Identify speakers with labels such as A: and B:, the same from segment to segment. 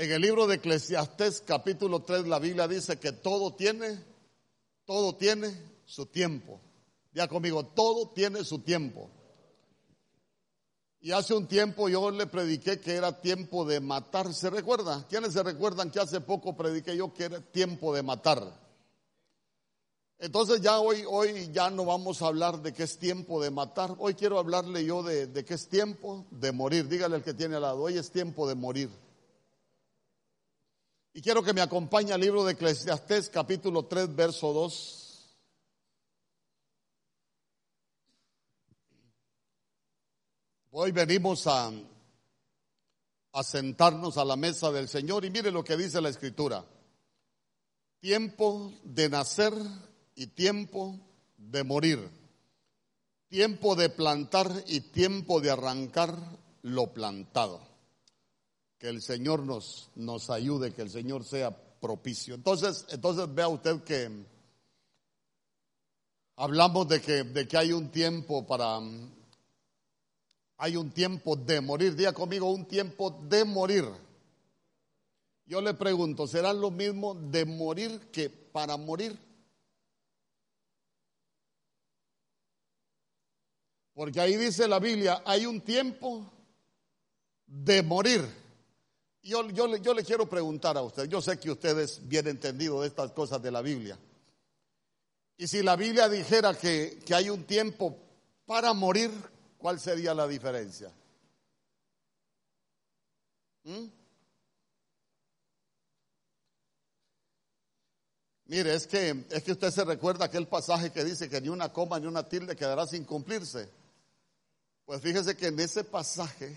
A: En el libro de Eclesiastés capítulo 3 la Biblia dice que todo tiene, todo tiene su tiempo. Ya conmigo, todo tiene su tiempo. Y hace un tiempo yo le prediqué que era tiempo de matar. ¿Se recuerda? ¿Quiénes se recuerdan que hace poco prediqué yo que era tiempo de matar? Entonces ya hoy, hoy ya no vamos a hablar de que es tiempo de matar. Hoy quiero hablarle yo de, de que es tiempo de morir. Dígale al que tiene al lado, hoy es tiempo de morir. Y quiero que me acompañe al libro de Eclesiastés capítulo 3 verso 2. Hoy venimos a, a sentarnos a la mesa del Señor y mire lo que dice la Escritura. Tiempo de nacer y tiempo de morir. Tiempo de plantar y tiempo de arrancar lo plantado que el Señor nos, nos ayude, que el Señor sea propicio. Entonces, entonces vea usted que hablamos de que, de que hay un tiempo para, hay un tiempo de morir. Diga conmigo, un tiempo de morir. Yo le pregunto, ¿será lo mismo de morir que para morir? Porque ahí dice la Biblia, hay un tiempo de morir. Yo, yo, le quiero preguntar a usted, yo sé que usted es bien entendido de estas cosas de la Biblia. Y si la Biblia dijera que, que hay un tiempo para morir, ¿cuál sería la diferencia? ¿Mm? Mire, es que, es que usted se recuerda aquel pasaje que dice que ni una coma ni una tilde quedará sin cumplirse. Pues fíjese que en ese pasaje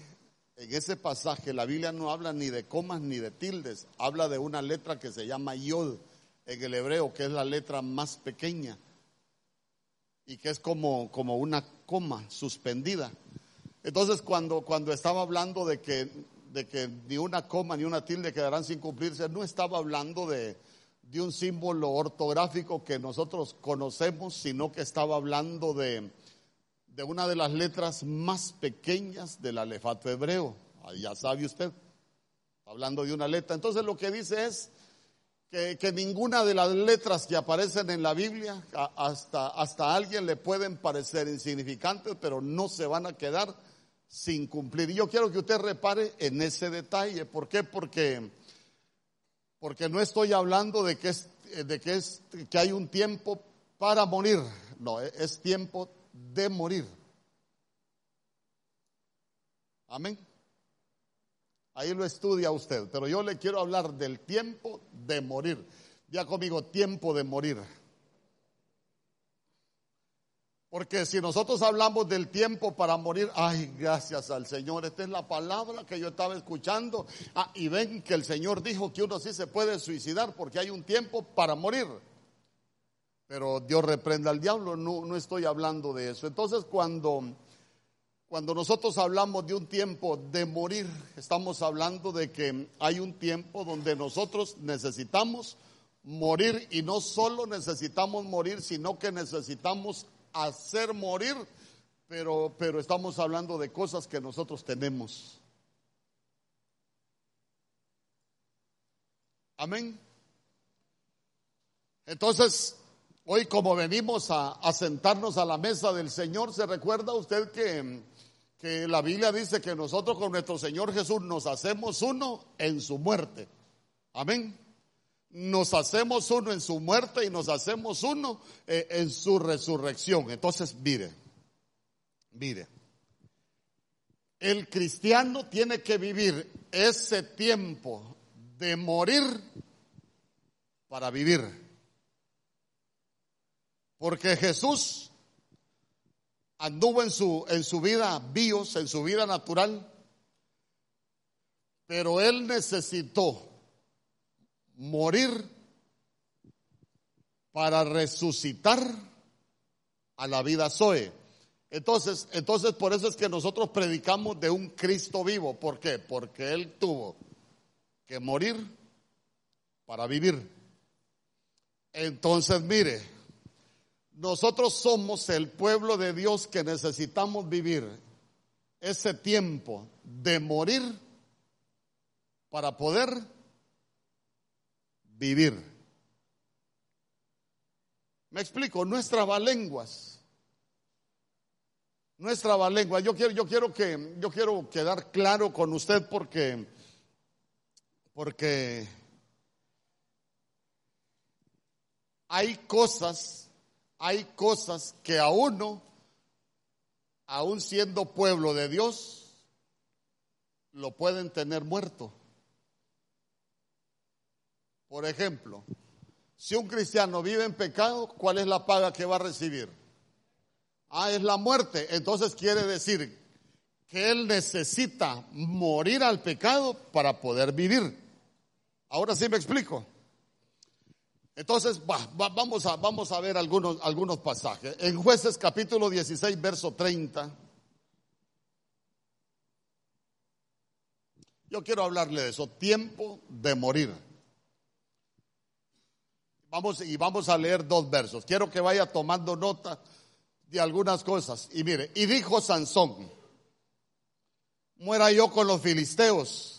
A: en ese pasaje la Biblia no habla ni de comas ni de tildes, habla de una letra que se llama yod en el hebreo, que es la letra más pequeña y que es como, como una coma suspendida. Entonces cuando, cuando estaba hablando de que, de que ni una coma ni una tilde quedarán sin cumplirse, no estaba hablando de, de un símbolo ortográfico que nosotros conocemos, sino que estaba hablando de, de una de las letras más pequeñas del alefato hebreo. Ya sabe usted, hablando de una letra. Entonces lo que dice es que, que, ninguna de las letras que aparecen en la Biblia, hasta, hasta alguien le pueden parecer insignificantes, pero no se van a quedar sin cumplir. Y yo quiero que usted repare en ese detalle. ¿Por qué? Porque, porque no estoy hablando de que, es, de que, es, que hay un tiempo para morir. No, es tiempo de morir. Amén. Ahí lo estudia usted, pero yo le quiero hablar del tiempo de morir. Ya conmigo, tiempo de morir. Porque si nosotros hablamos del tiempo para morir, ay, gracias al Señor, esta es la palabra que yo estaba escuchando. Ah, y ven que el Señor dijo que uno sí se puede suicidar porque hay un tiempo para morir. Pero Dios reprenda al diablo, no, no estoy hablando de eso. Entonces cuando, cuando nosotros hablamos de un tiempo de morir, estamos hablando de que hay un tiempo donde nosotros necesitamos morir y no solo necesitamos morir, sino que necesitamos hacer morir, pero, pero estamos hablando de cosas que nosotros tenemos. Amén. Entonces, Hoy como venimos a, sentarnos a la mesa del Señor, ¿se recuerda usted que, la Biblia dice que nosotros con nuestro Señor Jesús nos hacemos uno en su muerte? Amén. Nos hacemos uno en su muerte y nos hacemos uno eh, en su resurrección. Entonces, mire, mire, el cristiano tiene que vivir ese tiempo de morir para vivir. Porque Jesús anduvo en su, en su vida bios, en su vida natural, pero él necesitó morir para resucitar a la vida Zoe. Entonces, entonces por eso es que nosotros predicamos de un Cristo vivo. ¿Por qué? Porque Él tuvo que morir para vivir. Entonces, mire, nosotros somos el pueblo de Dios que necesitamos vivir ese tiempo de morir para poder vivir. Me explico, nuestras lenguas. Nuestra lengua. Yo quiero, yo quiero que, yo quiero quedar claro con usted porque, porque hay cosas, hay cosas que a uno, aún siendo pueblo de Dios, lo pueden tener muerto. Por ejemplo, si un cristiano vive en pecado, ¿cuál es la paga que va a recibir? Ah, es la muerte. Entonces quiere decir que él necesita morir al pecado para poder vivir. Ahora sí me explico. Entonces, vamos, a, vamos a ver algunos, algunos pasajes. En jueces capítulo 16, verso 30. Yo quiero hablarle de eso, tiempo de morir. Vamos, y vamos a leer dos versos. Quiero que vaya tomando nota de algunas cosas. Y mire, y dijo Sansón, muera yo con los filisteos.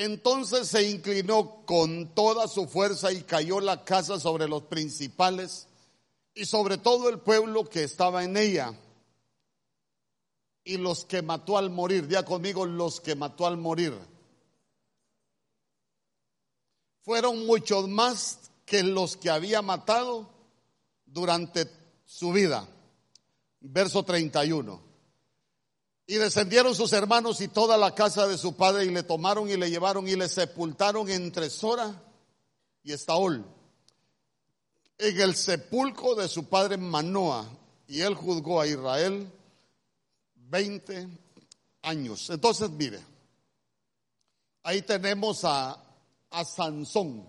A: Entonces se inclinó con toda su fuerza y cayó la casa sobre los principales y sobre todo el pueblo que estaba en ella. Y los que mató al morir, ya conmigo, los que mató al morir. Fueron muchos más que los que había matado durante su vida. Verso 31. Y descendieron sus hermanos y toda la casa de su padre y le tomaron y le llevaron y le sepultaron entre Sora y Estaol, en el sepulcro de su padre Manoa. Y él juzgó a Israel 20 años. Entonces, mire, ahí tenemos a, a Sansón.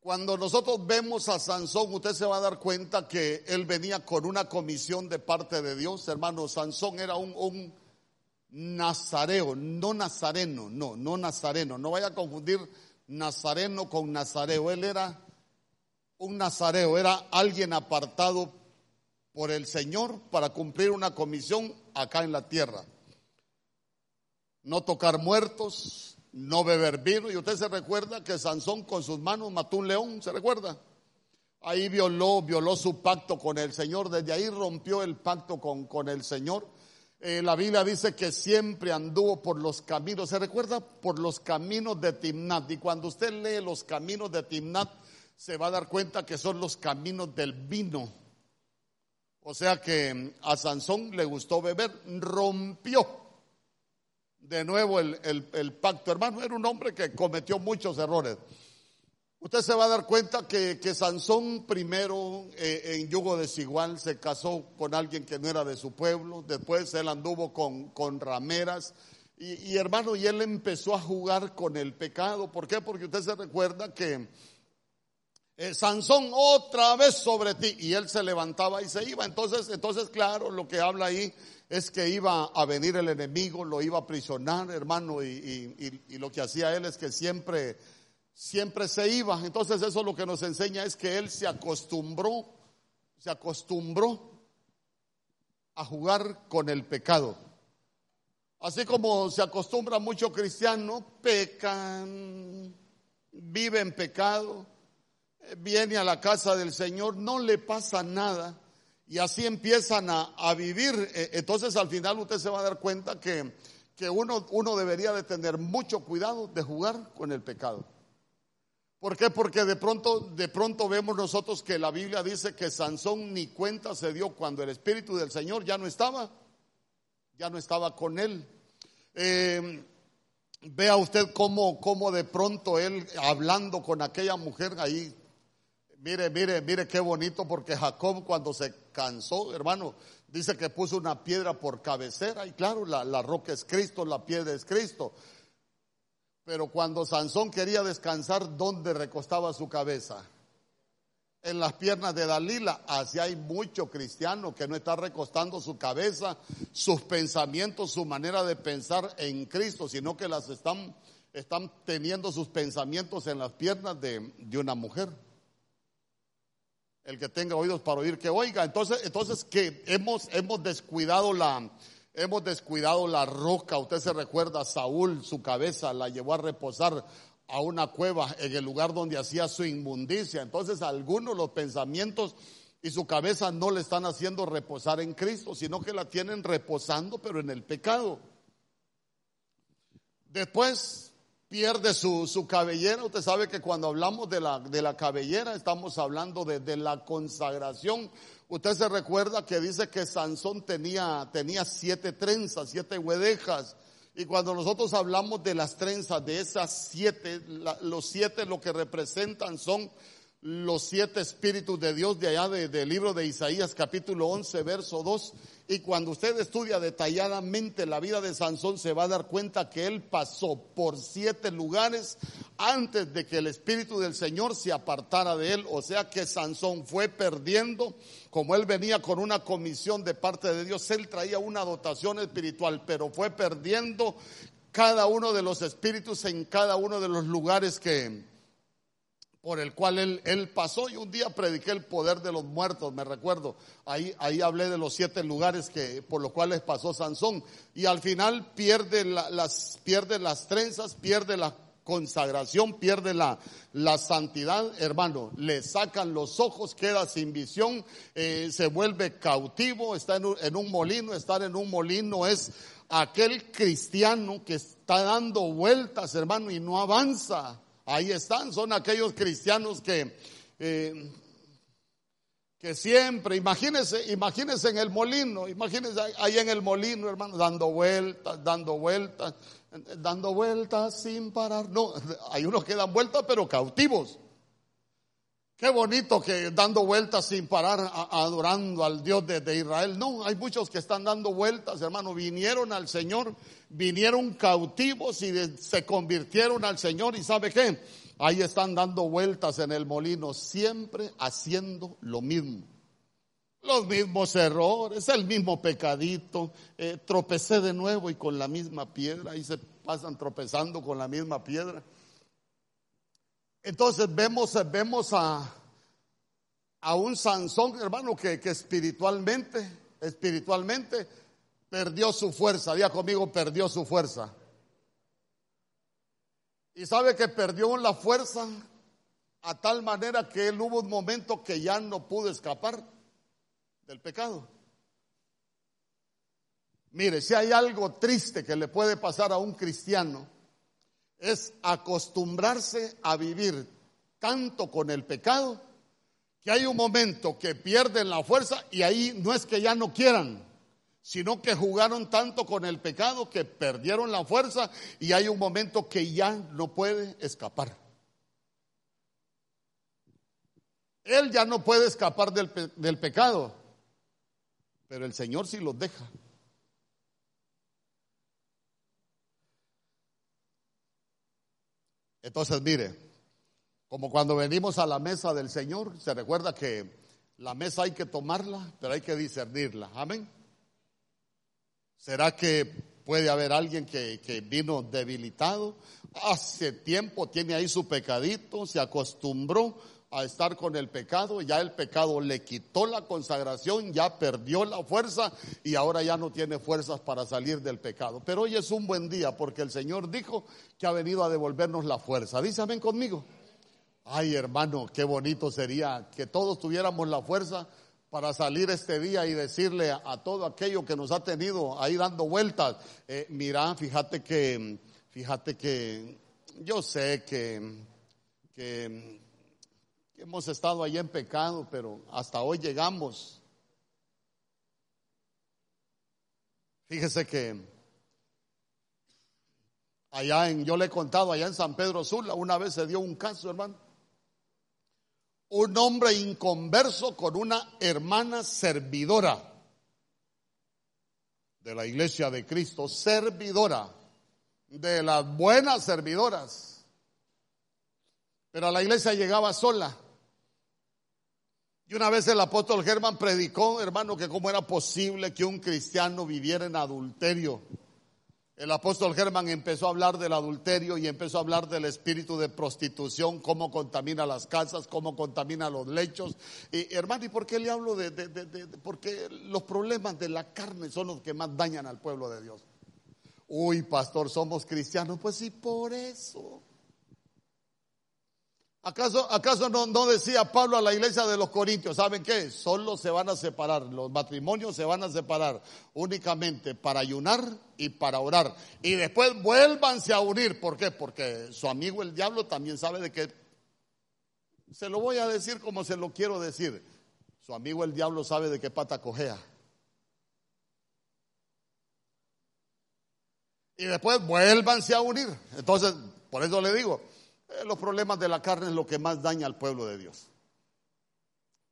A: Cuando nosotros vemos a Sansón, usted se va a dar cuenta que él venía con una comisión de parte de Dios. Hermano, Sansón era un, nazareo, no nazareno, no, no nazareno. No vaya a confundir nazareno con nazareo. Él era un nazareo, era alguien apartado por el Señor para cumplir una comisión acá en la tierra. No tocar muertos, no beber vino. Y usted se recuerda que Sansón con sus manos mató un león, ¿se recuerda? Ahí violó, violó su pacto con el Señor, desde ahí rompió el pacto con, con el Señor. Eh, la Biblia dice que siempre anduvo por los caminos, ¿se recuerda? Por los caminos de Timnat. Y cuando usted lee los caminos de Timnat, se va a dar cuenta que son los caminos del vino. O sea que a Sansón le gustó beber, rompió de nuevo el, pacto. Hermano, era un hombre que cometió muchos errores. Usted se va a dar cuenta que, Sansón primero eh, en yugo desigual se casó con alguien que no era de su pueblo, después él anduvo con, con rameras y, hermano, y él empezó a jugar con el pecado. ¿Por qué? Porque usted se recuerda que eh, Sansón otra vez sobre ti y él se levantaba y se iba. Entonces, entonces claro, lo que habla ahí es que iba a venir el enemigo, lo iba a prisionar, hermano, y, lo que hacía él es que siempre, siempre se iba. Entonces eso lo que nos enseña es que él se acostumbró, se acostumbró a jugar con el pecado. Así como se acostumbra mucho cristiano, pecan, vive en pecado, viene a la casa del Señor, no le pasa nada y así empiezan a, vivir. Eh, entonces al final usted se va a dar cuenta que, que uno, uno debería de tener mucho cuidado de jugar con el pecado. ¿Por qué? Porque de pronto, de pronto vemos nosotros que la Biblia dice que Sansón ni cuenta se dio cuando el Espíritu del Señor ya no estaba, ya no estaba con él. Eh, vea usted cómo, cómo de pronto él hablando con aquella mujer ahí Mire, mire, mire qué bonito porque Jacob cuando se cansó, hermano, dice que puso una piedra por cabecera y claro, la, roca es Cristo, la piedra es Cristo. Pero cuando Sansón quería descansar, ¿dónde recostaba su cabeza? En las piernas de Dalila. Así hay mucho cristiano que no está recostando su cabeza, sus pensamientos, su manera de pensar en Cristo, sino que las están, están teniendo sus pensamientos en las piernas de, de una mujer. El que tenga oídos para oír, que oiga. Entonces, entonces que hemos, hemos descuidado la, hemos descuidado la roca. Usted se recuerda, Saúl, su cabeza la llevó a reposar a una cueva en el lugar donde hacía su inmundicia. Entonces algunos los pensamientos y su cabeza no le están haciendo reposar en Cristo, sino que la tienen reposando, pero en el pecado. Después pierde su, su cabellera. Usted sabe que cuando hablamos de la, de la cabellera estamos hablando de, de, la consagración. Usted se recuerda que dice que Sansón tenía, tenía siete trenzas, siete huedejas. Y cuando nosotros hablamos de las trenzas, de esas siete, los siete lo que representan son los siete espíritus de Dios de allá del libro de Isaías capítulo 11 verso 2 y cuando usted estudia detalladamente la vida de Sansón se va a dar cuenta que él pasó por siete lugares antes de que el espíritu del Señor se apartara de él, o sea que Sansón fue perdiendo, como él venía con una comisión de parte de Dios, él traía una dotación espiritual, pero fue perdiendo cada uno de los espíritus en cada uno de los lugares que, por el cual él, él, pasó y un día prediqué el poder de los muertos, me recuerdo. Ahí, ahí hablé de los siete lugares que, por los cuales pasó Sansón. Y al final pierde, las, pierde las trenzas, pierde la consagración, pierde la, la santidad, hermano. Le sacan los ojos, queda sin visión, eh, se vuelve cautivo, está en un, en un molino. Estar en un molino es aquel cristiano que está dando vueltas, hermano, y no avanza Ahí están, son aquellos cristianos que, eh, que siempre, imagínense, imagínense en el molino, imagínense ahí en el molino, hermano, dando vueltas, dando vueltas, dando vueltas sin parar. No, hay unos que dan vueltas pero cautivos. Qué bonito que dando vueltas sin parar, adorando al Dios de, Israel. No, hay muchos que están dando vueltas, hermano. Vinieron al Señor, vinieron cautivos y se convirtieron al Señor. ¿Y sabe qué? Ahí están dando vueltas en el molino, siempre haciendo lo mismo. Los mismos errores, el mismo pecadito. Eh, tropecé de nuevo y con la misma piedra. Ahí se pasan tropezando con la misma piedra. Entonces vemos, vemos a, a un Sansón, hermano, que, que espiritualmente, espiritualmente perdió su fuerza. Día conmigo, perdió su fuerza. Y sabe que perdió la fuerza a tal manera que él hubo un momento que ya no pudo escapar del pecado. Mire, si hay algo triste que le puede pasar a un cristiano, es acostumbrarse a vivir tanto con el pecado que hay un momento que pierden la fuerza y ahí no es que ya no quieran, sino que jugaron tanto con el pecado que perdieron la fuerza y hay un momento que ya no puede escapar. Él ya no puede escapar del, del pecado, pero el Señor sí los deja. Entonces, mire, como cuando venimos a la mesa del Señor, se recuerda que la mesa hay que tomarla, pero hay que discernirla. Amén. ¿Será que puede haber alguien que, que vino debilitado? Hace tiempo tiene ahí su pecadito, se acostumbró a estar con el pecado, ya el pecado le quitó la consagración, ya perdió la fuerza y ahora ya no tiene fuerzas para salir del pecado. Pero hoy es un buen día porque el Señor dijo que ha venido a devolvernos la fuerza. Dice, ven conmigo. Ay, hermano, qué bonito sería que todos tuviéramos la fuerza para salir este día y decirle a, todo aquello que nos ha tenido ahí dando vueltas. Eh, mira, fíjate que, fíjate que yo sé que, que hemos estado allí en pecado, pero hasta hoy llegamos. Fíjese que allá en, yo le he contado, allá en San Pedro Sula, una vez se dio un caso, hermano. Un hombre inconverso con una hermana servidora de la iglesia de Cristo, servidora, de las buenas servidoras. Pero a la iglesia llegaba sola. Y una vez el apóstol Germán predicó, hermano, que cómo era posible que un cristiano viviera en adulterio. El apóstol Germán empezó a hablar del adulterio y empezó a hablar del espíritu de prostitución, cómo contamina las casas, cómo contamina los lechos. Y hermano, ¿y por qué le hablo de, de, de, porque los problemas de la carne son los que más dañan al pueblo de Dios? Uy, pastor, somos cristianos. Pues sí, por eso. ¿Acaso, acaso no, decía Pablo a la iglesia de los Corintios? ¿Saben qué? Solo se van a separar, los matrimonios se van a separar únicamente para ayunar y para orar. Y después vuélvanse a unir. ¿Por qué? Porque su amigo el diablo también sabe de que, se lo voy a decir como se lo quiero decir, su amigo el diablo sabe de qué pata cojea. Y después vuélvanse a unir. Entonces, por eso le digo, eh, los problemas de la carne es lo que más daña al pueblo de Dios.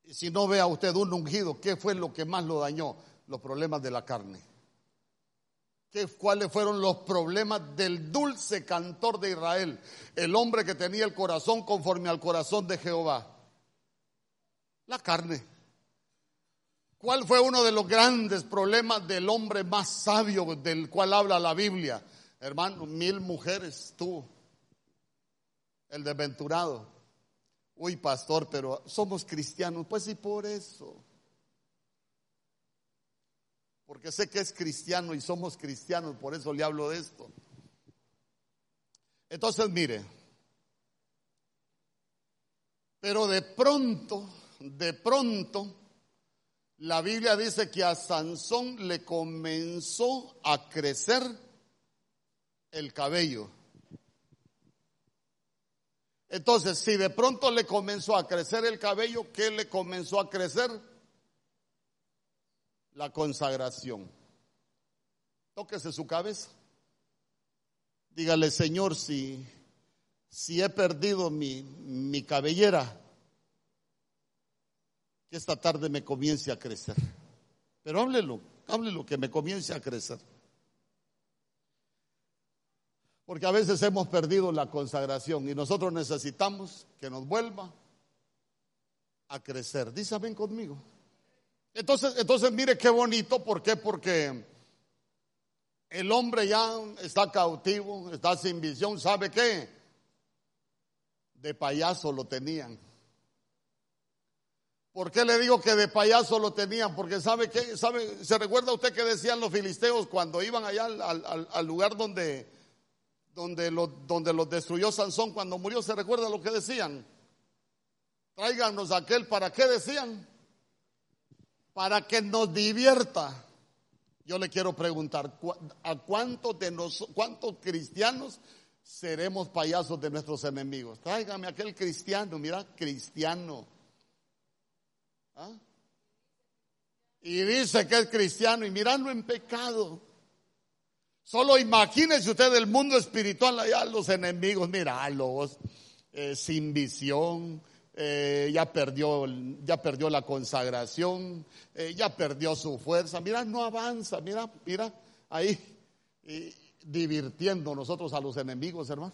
A: Y si no vea usted un ungido, ¿qué fue lo que más lo dañó? Los problemas de la carne. ¿Qué, ¿Cuáles fueron los problemas del dulce cantor de Israel? El hombre que tenía el corazón conforme al corazón de Jehová. La carne. ¿Cuál fue uno de los grandes problemas del hombre más sabio del cual habla la Biblia? Hermano, mil mujeres tuvo el desventurado. Uy, pastor, pero somos cristianos. Pues sí, por eso. Porque sé que es cristiano y somos cristianos, por eso le hablo de esto. Entonces, mire, pero de pronto, de pronto, la Biblia dice que a Sansón le comenzó a crecer el cabello. Entonces, si de pronto le comenzó a crecer el cabello, ¿qué le comenzó a crecer? La consagración. Tóquese su cabeza. Dígale, Señor, si, si he perdido mi, mi cabellera, que esta tarde me comience a crecer. Pero háblelo, háblelo, que me comience a crecer. Porque a veces hemos perdido la consagración y nosotros necesitamos que nos vuelva a crecer. Dice ven conmigo. Entonces, entonces mire qué bonito, ¿por qué? Porque el hombre ya está cautivo, está sin visión, ¿sabe qué? De payaso lo tenían. ¿Por qué le digo que de payaso lo tenían? Porque sabe qué, sabe, se recuerda usted que decían los filisteos cuando iban allá al, al lugar donde donde, lo, donde los destruyó Sansón cuando murió, ¿se recuerda lo que decían? Tráiganos aquel, ¿para qué decían? Para que nos divierta. Yo le quiero preguntar, ¿a cuántos de nosotros, cuántos cristianos seremos payasos de nuestros enemigos? Tráigame aquel cristiano, mira, cristiano. ¿Ah? Y dice que es cristiano y mirando en pecado. Solo imagínense usted el mundo espiritual allá, los enemigos, míralos, eh, sin visión, eh, ya, perdió, ya perdió la consagración, eh, ya perdió su fuerza. Mira, no avanza, mira, mira, ahí divirtiendo nosotros a los enemigos, hermano.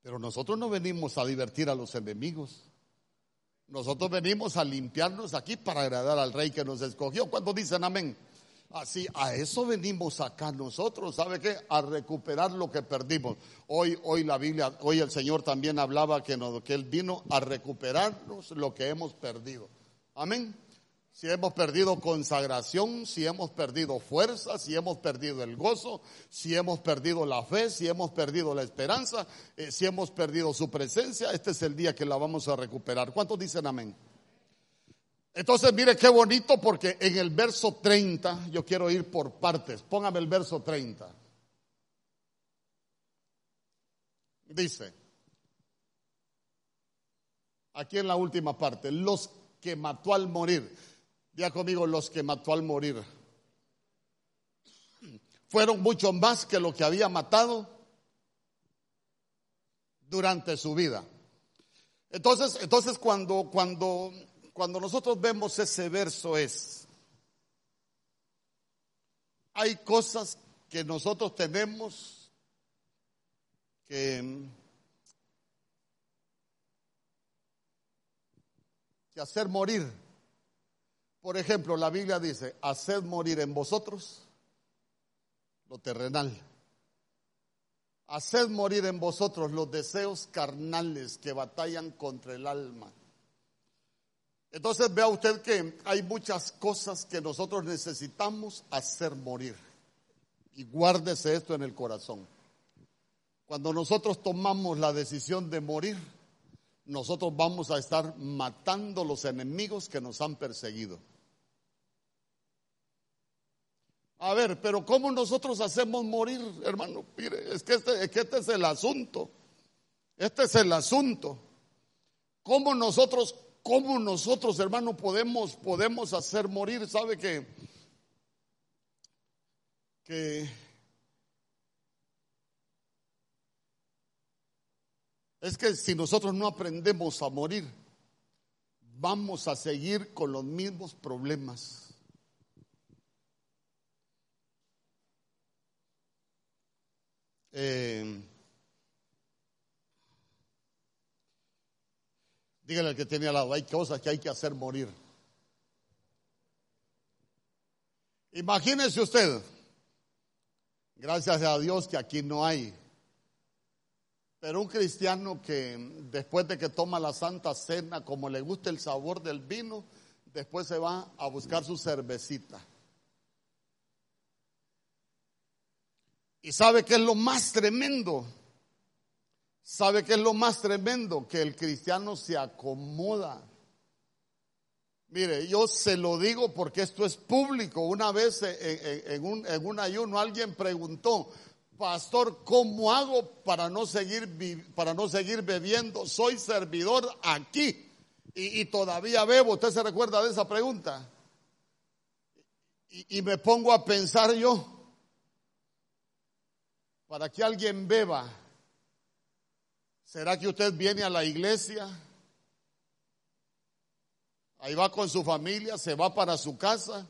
A: Pero nosotros no venimos a divertir a los enemigos. Nosotros venimos a limpiarnos aquí para agradar al rey que nos escogió. ¿Cuántos dicen amén? Así, a eso venimos acá nosotros, ¿sabe qué? A recuperar lo que perdimos. Hoy, hoy la Biblia, hoy el Señor también hablaba que, no, que Él vino a recuperarnos lo que hemos perdido. Amén. Si hemos perdido consagración, si hemos perdido fuerza, si hemos perdido el gozo, si hemos perdido la fe, si hemos perdido la esperanza, eh, si hemos perdido su presencia, este es el día que la vamos a recuperar. ¿Cuántos dicen amén? Entonces, mire qué bonito porque en el verso 30, yo quiero ir por partes. Póngame el verso 30. Dice, aquí en la última parte, los que mató al morir. Ya conmigo, los que mató al morir. Fueron mucho más que lo que había matado durante su vida. Entonces, entonces cuando, cuando cuando nosotros vemos ese verso es, hay cosas que nosotros tenemos que, hacer morir. Por ejemplo, la Biblia dice, haced morir en vosotros lo terrenal. Haced morir en vosotros los deseos carnales que batallan contra el alma. Entonces vea usted que hay muchas cosas que nosotros necesitamos hacer morir. Y guárdese esto en el corazón. Cuando nosotros tomamos la decisión de morir, nosotros vamos a estar matando los enemigos que nos han perseguido. A ver, pero ¿cómo nosotros hacemos morir, hermano? Mire, es que este, es que este es el asunto. Este es el asunto. ¿Cómo nosotros, cómo nosotros, hermano, podemos, podemos hacer morir? ¿Sabe que, que es que si nosotros no aprendemos a morir, vamos a seguir con los mismos problemas. Eh, dígale al que tiene al lado, hay cosas que hay que hacer morir. Imagínese usted, gracias a Dios que aquí no hay, pero un cristiano que después de que toma la santa cena, como le gusta el sabor del vino, después se va a buscar su cervecita. Y sabe que es lo más tremendo. ¿Sabe que es lo más tremendo? Que el cristiano se acomoda. Mire, yo se lo digo porque esto es público. Una vez en, un, ayuno alguien preguntó, pastor, ¿cómo hago para no seguir, para no seguir bebiendo? Soy servidor aquí y, todavía bebo. ¿Usted se recuerda de esa pregunta? y me pongo a pensar yo, para que alguien beba, ¿será que usted viene a la iglesia? Ahí va con su familia, se va para su casa.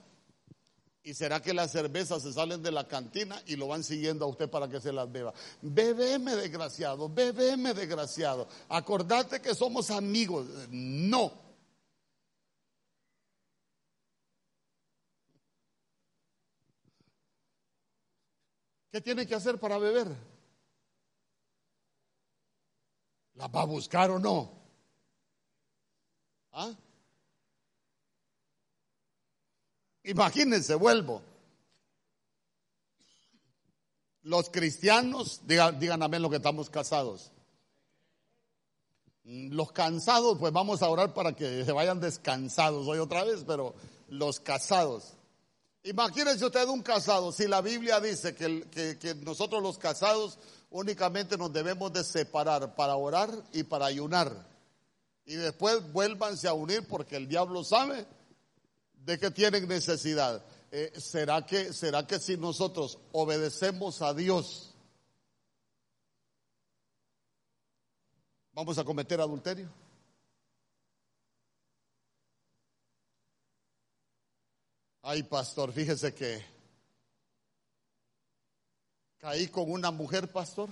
A: ¿Y será que las cervezas se salen de la cantina y lo van siguiendo a usted para que se las beba? Bebeme, desgraciado, bebeme, desgraciado. Acordate que somos amigos. No. ¿Qué tiene que hacer para beber? ¿La va a buscar o no? ¿Ah? Imagínense, vuelvo. Los cristianos, digan, digan amén lo que estamos casados. Los cansados, pues vamos a orar para que se vayan descansados hoy otra vez, pero los casados. Imagínense usted un casado, si la Biblia dice que, que, nosotros los casados únicamente nos debemos de separar para orar y para ayunar. Y después vuélvanse a unir porque el diablo sabe de que tienen necesidad. Eh, ¿será, que, ¿Será que si nosotros obedecemos a Dios, vamos a cometer adulterio? Ay, pastor, fíjese que caí con una mujer, pastor,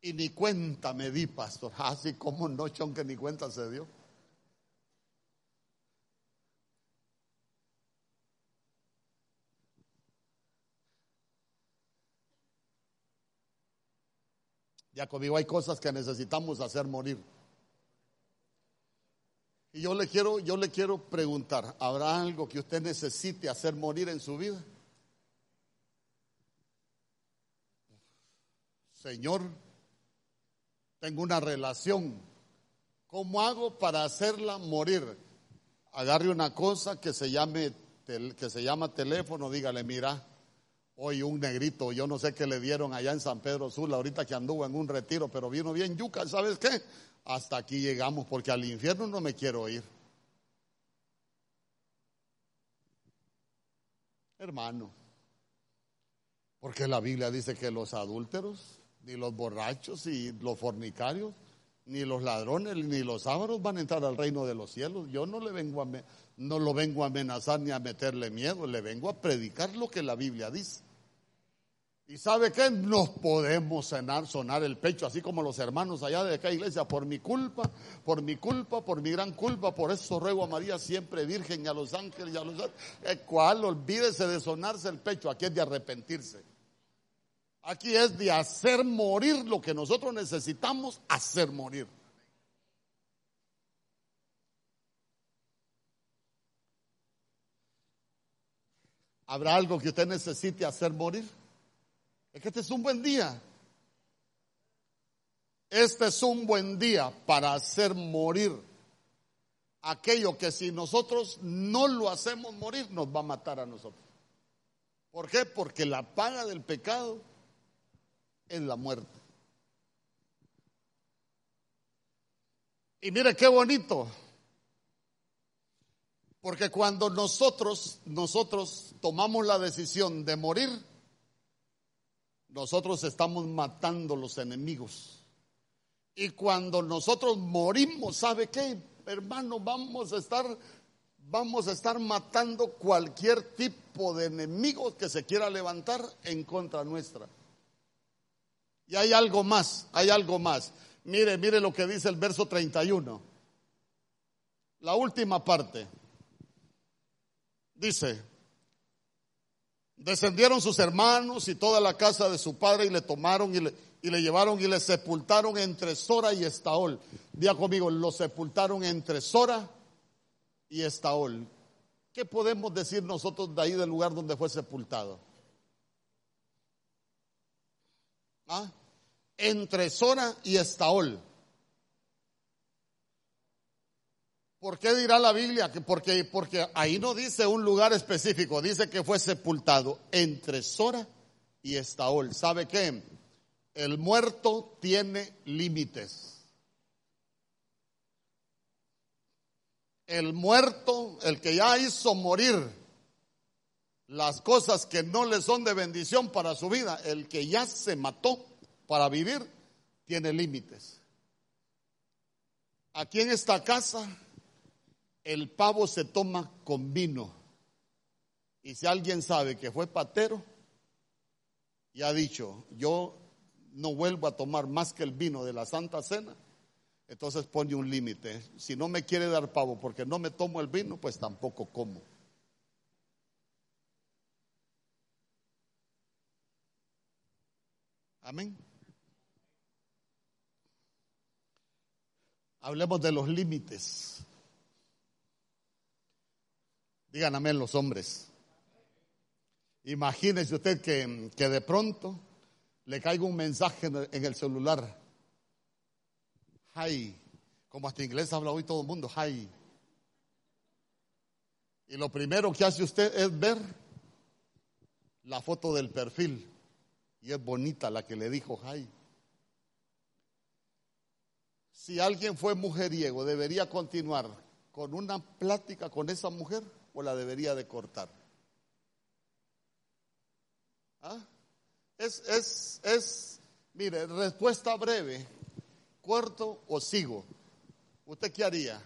A: y ni cuenta me di, pastor. Así como no, que ni cuenta se dio. Ya conmigo hay cosas que necesitamos hacer morir. Y yo le quiero, yo le quiero preguntar, ¿habrá algo que usted necesite hacer morir en su vida? Señor, tengo una relación. ¿Cómo hago para hacerla morir? Agarre una cosa que se llame que se llama teléfono, dígale, mira, hoy un negrito, yo no sé qué le dieron allá en San Pedro Sula, ahorita que anduvo en un retiro, pero vino bien yuca, ¿sabes qué? hasta aquí llegamos porque al infierno no me quiero ir. Hermano, porque la Biblia dice que los adúlteros, ni los borrachos y los fornicarios, ni los ladrones, ni los ávaros van a entrar al reino de los cielos. Yo no le vengo a lo vengo a amenazar ni a meterle miedo, le vengo a predicar lo que la Biblia dice. Y sabe que nos podemos sonar, sonar el pecho, así como los hermanos allá de acá iglesia, por mi culpa, por mi culpa, por mi gran culpa, por eso ruego a María siempre virgen y a los ángeles y a los ¿Cuál? Olvídese de sonarse el pecho, aquí es de arrepentirse. Aquí es de hacer morir lo que nosotros necesitamos hacer morir. ¿Habrá algo que usted necesite hacer morir? Es que este es un buen día. Este es un buen día para hacer morir aquello que si nosotros no lo hacemos morir nos va a matar a nosotros. ¿Por qué? Porque la paga del pecado es la muerte. Y mire qué bonito. Porque cuando nosotros, nosotros tomamos la decisión de morir, nosotros estamos matando los enemigos. Y cuando nosotros morimos, ¿sabe qué? Hermano, vamos a estar vamos a estar matando cualquier tipo de enemigo que se quiera levantar en contra nuestra. Y hay algo más, hay algo más. Mire, mire lo que dice el verso 31. La última parte. Dice, descendieron sus hermanos y toda la casa de su padre y le tomaron y le, llevaron y le sepultaron entre Sora y Estaol. Día conmigo, lo sepultaron entre Sora y Estaol. ¿Qué podemos decir nosotros de ahí del lugar donde fue sepultado? ¿Ah? Entre Sora y Estaol. ¿Por qué dirá la Biblia? Que porque, porque ahí no dice un lugar específico, dice que fue sepultado entre Sora y Estaol. ¿Sabe qué? El muerto tiene límites. el muerto, el que ya hizo morir las cosas que no le son de bendición para su vida, el que ya se mató para vivir, tiene límites. Aquí en esta casa, el pavo se toma con vino. Y si alguien sabe que fue patero y ha dicho, yo no vuelvo a tomar más que el vino de la Santa Cena, entonces pone un límite. Si no me quiere dar pavo porque no me tomo el vino, pues tampoco como. Amén. Hablemos de los límites. Digan amén los hombres. Imagínese usted que, que de pronto le caiga un mensaje en el celular hi. Como hasta inglés habla hoy todo el mundo, hi. Y lo primero que hace usted es ver la foto del perfil. Y es bonita la que le dijo hi. Si alguien fue mujeriego, ¿debería continuar con una plática con esa mujer o la debería de cortar? ¿Ah? Es, es, es, mire, respuesta breve corto o sigo? ¿Usted qué haría?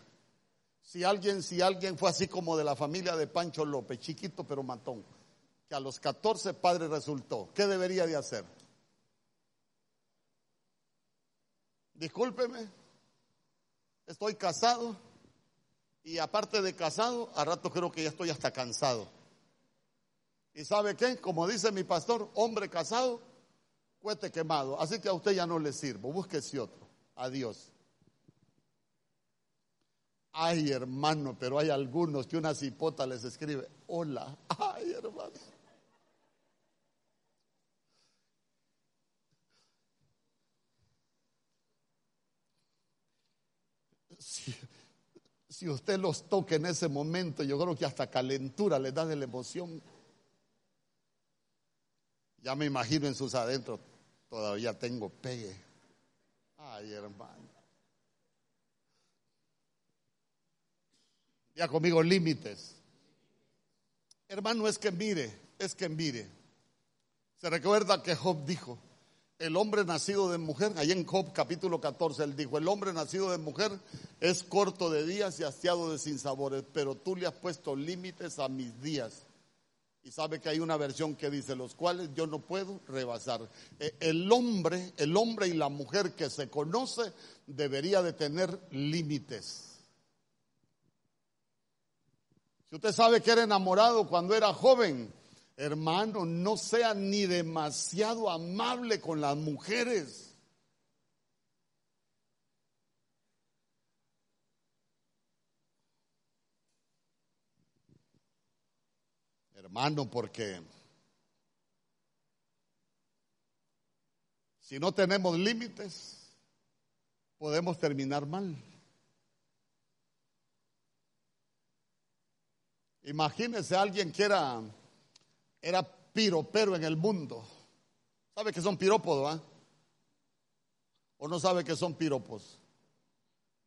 A: Si alguien, si alguien fue así como de la familia de Pancho López, chiquito pero matón, que a los 14 padres resultó, ¿qué debería de hacer? Discúlpeme, estoy casado y aparte de casado, a rato creo que ya estoy hasta cansado. ¿Y sabe qué? Como dice mi pastor, hombre casado, cuete quemado. Así que a usted ya no le sirvo, búsquese otro a Dios. Ay, hermano, pero hay algunos que una cipota les escribe, hola, ay, hermano. Si, usted los toca en ese momento, yo creo que hasta calentura le da de la emoción. Ya me imagino en sus adentros, todavía tengo pegue. Ay, hermano. Ya conmigo límites. Hermano, es que mire, es que mire. Se recuerda que Job dijo, el hombre nacido de mujer, ahí en Job capítulo 14, él dijo, el hombre nacido de mujer es corto de días y hastiado de sinsabores, pero tú le has puesto límites a mis días. Y sabe que hay una versión que dice, los cuales yo no puedo rebasar. Eh, el hombre, el hombre y la mujer que se conoce debería de tener límites. Si usted sabe que era enamorado cuando era joven, Hermano, no sea ni demasiado amable con las mujeres. Hermano, porque si no tenemos límites, podemos terminar mal. Imagínese alguien que era, piropero en el mundo. ¿Sabe que son pirópodos? Ah? ¿O no sabe que son piropos?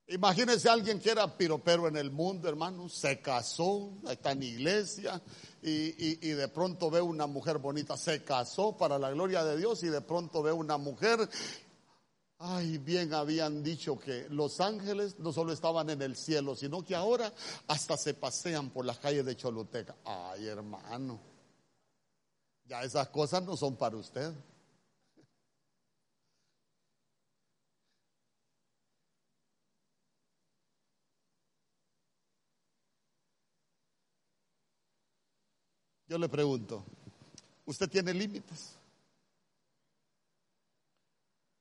A: Imagínese alguien que era piropero en el mundo, hermano, se casó, está en iglesia y, y, de pronto ve una mujer bonita, se casó para la gloria de Dios y de pronto ve una mujer Ay, bien habían dicho que los ángeles no solo estaban en el cielo, sino que ahora hasta se pasean por las calles de Choluteca. Ay, hermano, ya esas cosas no son para usted. Yo le pregunto, ¿usted tiene límites?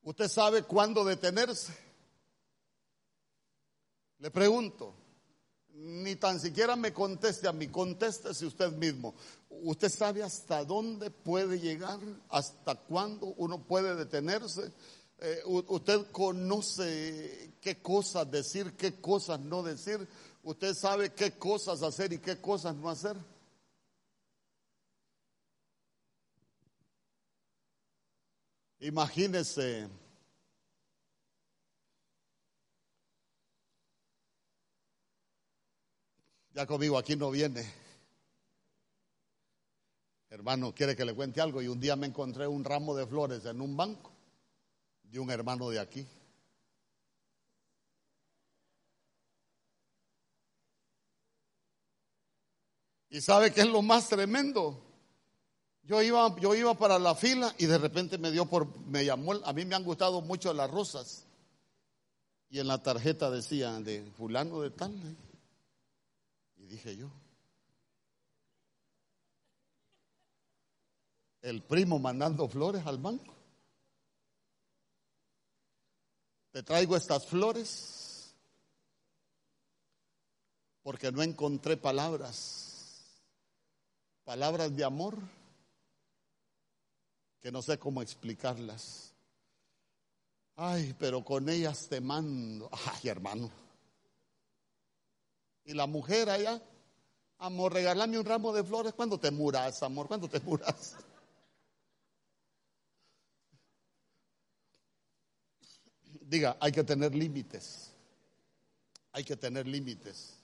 A: ¿Usted sabe cuándo detenerse? Le pregunto, ni tan siquiera me conteste a mí, si usted mismo. ¿Usted sabe hasta dónde puede llegar? ¿Hasta cuándo uno puede detenerse? Eh, ¿Usted conoce qué cosas decir, qué cosas no decir? ¿Usted sabe qué cosas hacer y qué cosas no hacer? Imagínese. Ya conmigo aquí no viene. Hermano, quiere que le cuente algo. Y un día me encontré un ramo de flores en un banco de un hermano de aquí. ¿Y sabe qué es lo más tremendo? Yo iba, yo iba para la fila y de repente me dio por, me llamó, a mí me han gustado mucho las rosas. Y en la tarjeta decía de fulano de tal. Y dije yo, el primo mandando flores al banco. Te traigo estas flores porque no encontré palabras, palabras de amor que no sé cómo explicarlas. Ay, pero con ellas te mando. Ay, hermano. Y la mujer allá, amor, regálame un ramo de flores. ¿Cuándo te muras, amor? ¿Cuándo te muras? Diga, hay que tener límites. Hay que tener límites.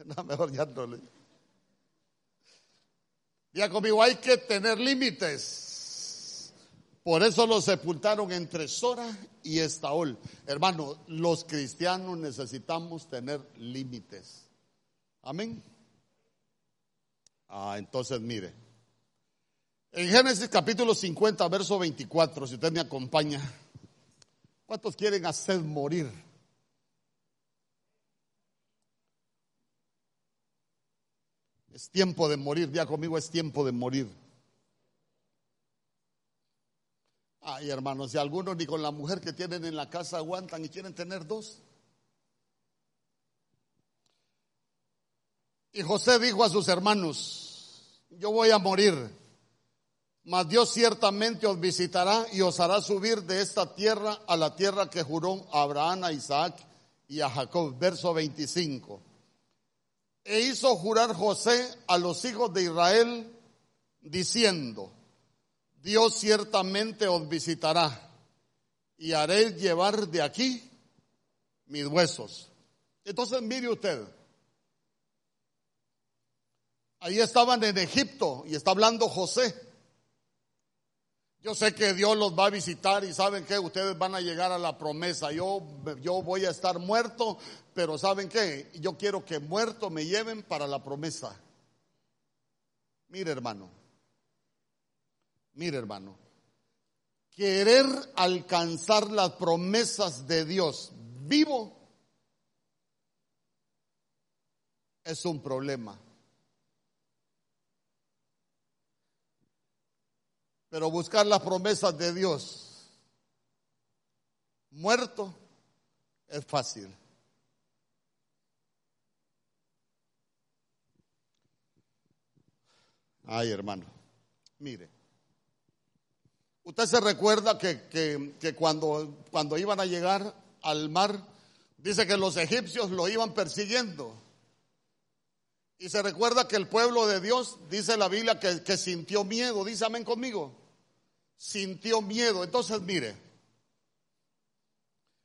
A: No, mejor ya no le. Ya conmigo, hay que tener límites. Por eso lo sepultaron entre Sora y Estaol. Hermano, los cristianos necesitamos tener límites. Amén. Ah, entonces mire. En Génesis capítulo 50, verso 24, si usted me acompaña, ¿cuántos quieren hacer morir? Es tiempo de morir, ya conmigo es tiempo de morir. Ay, hermanos, si algunos ni con la mujer que tienen en la casa aguantan y quieren tener dos. Y José dijo a sus hermanos, yo voy a morir, mas Dios ciertamente os visitará y os hará subir de esta tierra a la tierra que juró a Abraham, a Isaac y a Jacob. Verso 25. E hizo jurar José a los hijos de Israel diciendo, Dios ciertamente os visitará y haré llevar de aquí mis huesos. Entonces mire usted, ahí estaban en Egipto y está hablando José. Yo sé que Dios los va a visitar y saben que ustedes van a llegar a la promesa. Yo, yo voy a estar muerto, pero ¿saben qué? Yo quiero que muerto me lleven para la promesa. Mire hermano, mire hermano, querer alcanzar las promesas de Dios vivo es un problema. Pero buscar las promesas de Dios muerto es fácil. Ay, hermano, mire. Usted se recuerda que, que, cuando, cuando iban a llegar al mar, dice que los egipcios lo iban persiguiendo. Y se recuerda que el pueblo de Dios, dice la Biblia, que, que sintió miedo. Dice amén conmigo. Sintió miedo. Entonces, mire,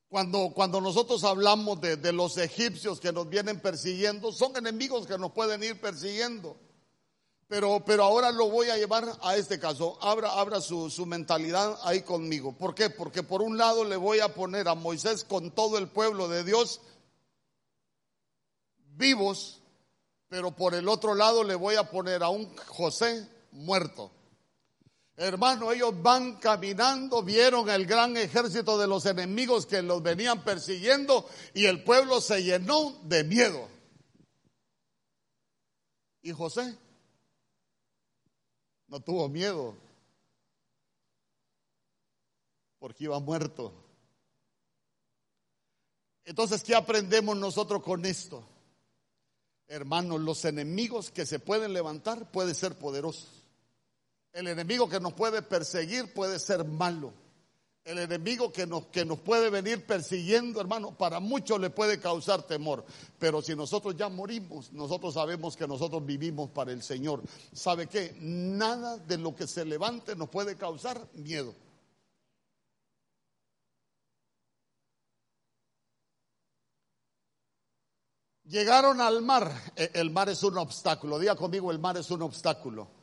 A: cuando, cuando nosotros hablamos de, de los egipcios que nos vienen persiguiendo, son enemigos que nos pueden ir persiguiendo. Pero, pero ahora lo voy a llevar a este caso. Abra, abra su, su, mentalidad ahí conmigo. ¿Por qué? Porque por un lado le voy a poner a Moisés con todo el pueblo de Dios vivos, pero por el otro lado le voy a poner a un José muerto. Hermano, ellos van caminando, vieron el gran ejército de los enemigos que los venían persiguiendo y el pueblo se llenó de miedo. ¿Y José? No tuvo miedo porque iba muerto. Entonces, ¿qué aprendemos nosotros con esto? Hermanos, los enemigos que se pueden levantar pueden ser poderosos. El enemigo que nos puede perseguir puede ser malo. El enemigo que nos, que nos puede venir persiguiendo, hermano, para muchos le puede causar temor. Pero si nosotros ya morimos, nosotros sabemos que nosotros vivimos para el Señor. ¿Sabe qué? Nada de lo que se levante nos puede causar miedo. Llegaron al mar. E, el mar es un obstáculo. Diga conmigo, el mar es un obstáculo.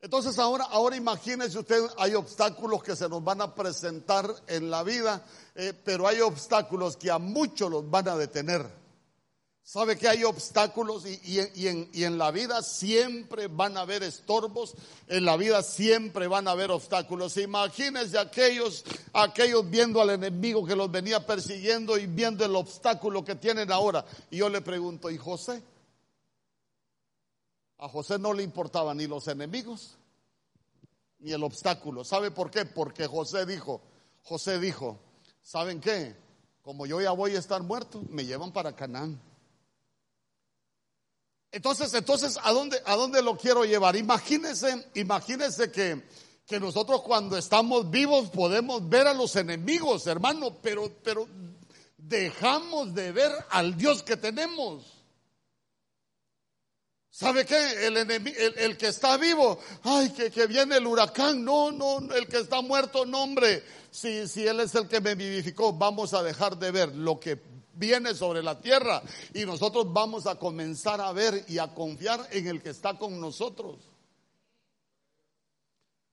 A: Entonces ahora, ahora imagínese usted, hay obstáculos que se nos van a presentar en la vida, eh, pero hay obstáculos que a muchos los van a detener. Sabe que hay obstáculos y, en, y, en, la vida siempre van a haber estorbos, en la vida siempre van a haber obstáculos. Imagínense aquellos, aquellos viendo al enemigo que los venía persiguiendo y viendo el obstáculo que tienen ahora. Y yo le pregunto, ¿y José? A José no le importaban ni los enemigos ni el obstáculo. ¿Sabe por qué? Porque José dijo, José dijo, ¿saben qué? Como yo ya voy a estar muerto, me llevan para Canaán. Entonces, entonces, ¿a dónde, a dónde lo quiero llevar? Imagínense, imagínense que, que nosotros cuando estamos vivos podemos ver a los enemigos, hermano, pero, pero dejamos de ver al Dios que tenemos. ¿Sabe qué? El, el, que está vivo, ay, que, que, viene el huracán, no, no, el que está muerto, no, hombre, si, si Él es el que me vivificó, vamos a dejar de ver lo que viene sobre la tierra y nosotros vamos a comenzar a ver y a confiar en el que está con nosotros.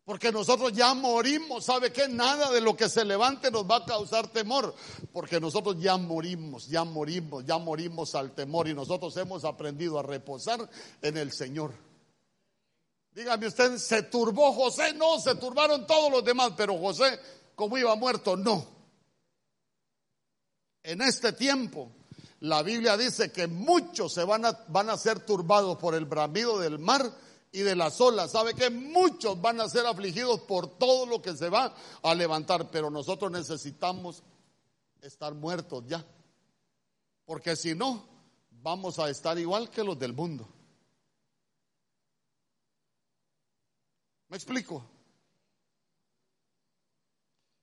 A: Porque nosotros ya morimos, ¿sabe qué? Nada de lo que se levante nos va a causar temor, porque nosotros ya morimos, ya morimos, ya morimos al temor y nosotros hemos aprendido a reposar en el Señor. Dígame usted, ¿se turbó José? No, se turbaron todos los demás, pero José, como iba muerto, no. En este tiempo, la Biblia dice que muchos se van a, van a ser turbados por el bramido del mar y de las olas. Sabe que muchos van a ser afligidos por todo lo que se va a levantar, pero nosotros necesitamos estar muertos ya. Porque si no, vamos a estar igual que los del mundo. ¿Me explico?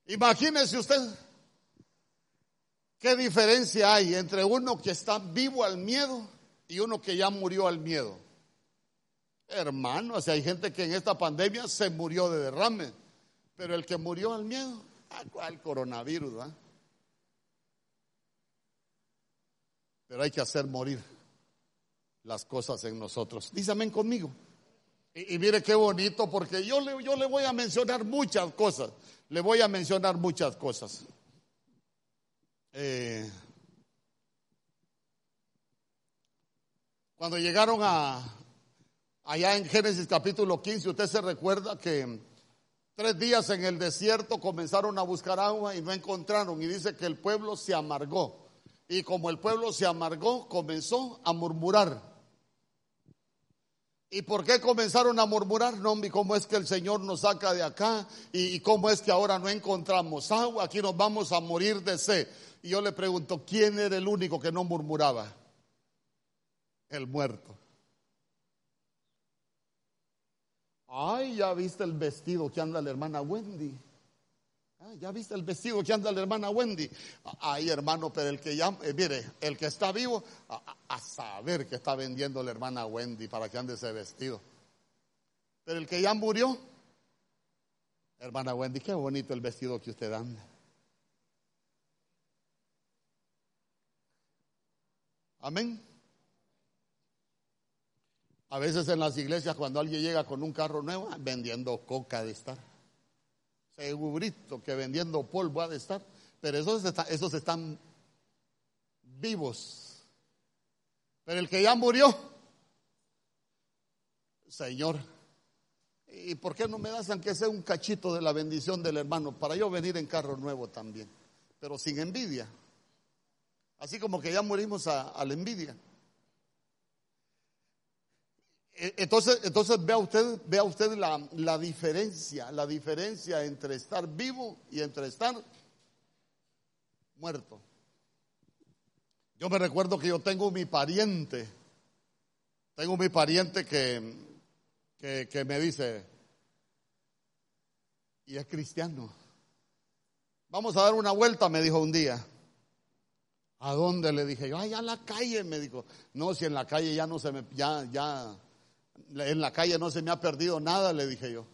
A: Imagínese usted qué diferencia hay entre uno que está vivo al miedo y uno que ya murió al miedo. Hermano, o hay gente que en esta pandemia se murió de derrame, pero el que murió al miedo, ¿a cuál coronavirus? ¿va? Pero hay que hacer morir las cosas en nosotros. Dígame conmigo. Y, mire qué bonito, porque yo le, yo le voy a mencionar muchas cosas. Le voy a mencionar muchas cosas. Eh, cuando llegaron a, Allá en Génesis capítulo 15, usted se recuerda que tres días en el desierto comenzaron a buscar agua y no encontraron. Y dice que el pueblo se amargó. Y como el pueblo se amargó, comenzó a murmurar. ¿Y por qué comenzaron a murmurar? No, cómo es que el Señor nos saca de acá y, cómo es que ahora no encontramos agua, aquí nos vamos a morir de sed. Y yo le pregunto, ¿quién era el único que no murmuraba? El muerto. Ay, ya viste el vestido que anda la hermana Wendy. Ah, ya viste el vestido que anda la hermana Wendy. Ay, hermano, pero el que ya, eh, mire, el que está vivo, a, saber que está vendiendo la hermana Wendy para que ande ese vestido. Pero el que ya murió, hermana Wendy, qué bonito el vestido que usted anda. Amén. A veces en las iglesias cuando alguien llega con un carro nuevo, vendiendo coca de estar segurito que vendiendo polvo ha de estar, pero esos, esos están vivos. Pero el que ya murió, Señor, ¿y por qué no me das aunque sea un cachito de la bendición del hermano para yo venir en carro nuevo también? Pero sin envidia. Así como que ya morimos a la envidia. E, entonces, entonces vea usted, vea usted la, la, diferencia, la diferencia entre estar vivo y entre estar muerto. Yo me recuerdo que yo tengo mi pariente, tengo mi pariente que, que, que me dice, y es cristiano. Vamos a dar una vuelta, me dijo un día. ¿A dónde? Le dije yo, ay, a la calle, me dijo. No, si en la calle ya no se me, ya, ya, en la calle no se me ha perdido nada, le dije yo.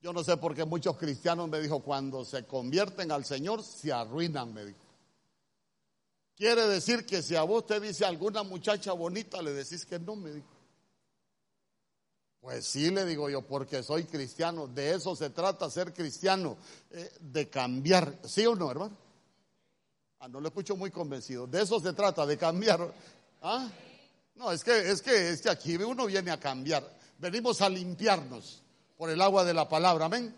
A: Yo no sé por qué muchos cristianos me dijo, cuando se convierten al Señor, se arruinan, me dijo. Quiere decir que si a vos te dice alguna muchacha bonita, le decís que no, me dijo. Pues sí, le digo yo, porque soy cristiano. De eso se trata ser cristiano, eh, de cambiar. ¿Sí o no, hermano? Ah, no lo escucho muy convencido. De eso se trata, de cambiar. ¿Ah? No, es que, es que, es que aquí uno viene a cambiar. Venimos a limpiarnos por el agua de la palabra, amén.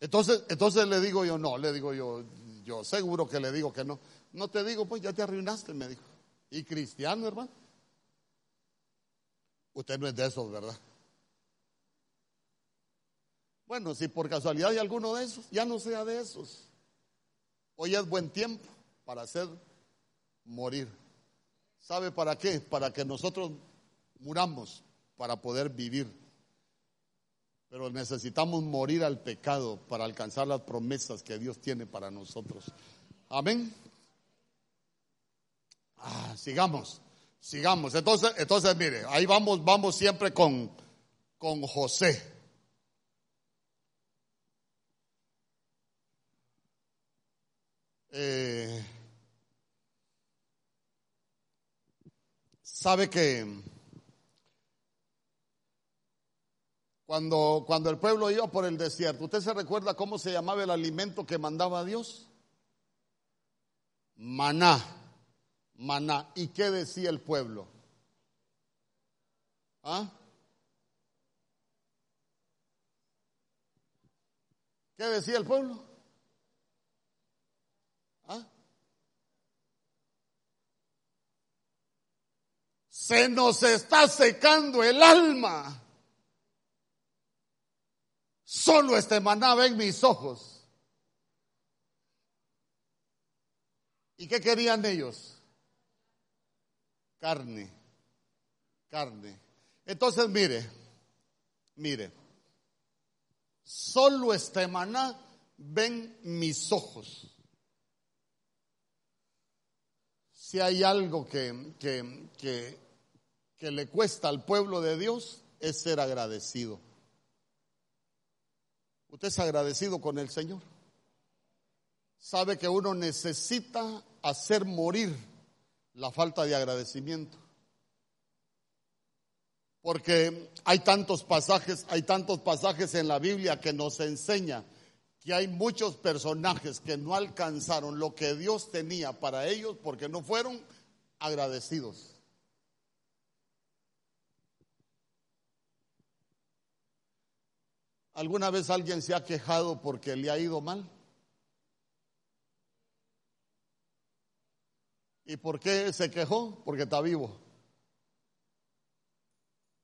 A: Entonces, entonces le digo yo, no, le digo yo, yo seguro que le digo que no. No te digo, pues ya te arruinaste, me dijo. ¿Y cristiano, hermano? Usted no es de esos, ¿verdad? Bueno, si por casualidad hay alguno de esos, ya no sea de esos. Hoy es buen tiempo para hacer morir. ¿Sabe para qué? Para que nosotros muramos, para poder vivir. Pero necesitamos morir al pecado para alcanzar las promesas que Dios tiene para nosotros. Amén. Ah, sigamos, sigamos. Entonces, entonces mire, ahí vamos, vamos siempre con, con José. Eh, Sabe que cuando, cuando el pueblo iba por el desierto, ¿usted se recuerda cómo se llamaba el alimento que mandaba Dios? Maná, maná. ¿Y qué decía el pueblo? ¿Ah? ¿Qué decía el pueblo? ¿Ah? Se nos está secando el alma. Solo este maná en mis ojos. ¿Y qué querían ellos? Carne, carne. Entonces mire, mire, solo este maná ven mis ojos. Si hay algo que, que, que que le cuesta al pueblo de Dios es ser agradecido. ¿Usted es agradecido con el Señor? Sabe que uno necesita hacer morir la falta de agradecimiento. Porque hay tantos pasajes, hay tantos pasajes en la Biblia que nos enseña que hay muchos personajes que no alcanzaron lo que Dios tenía para ellos porque no fueron agradecidos. ¿Alguna vez alguien se ha quejado porque le ha ido mal? ¿Y por qué se quejó? Porque está vivo.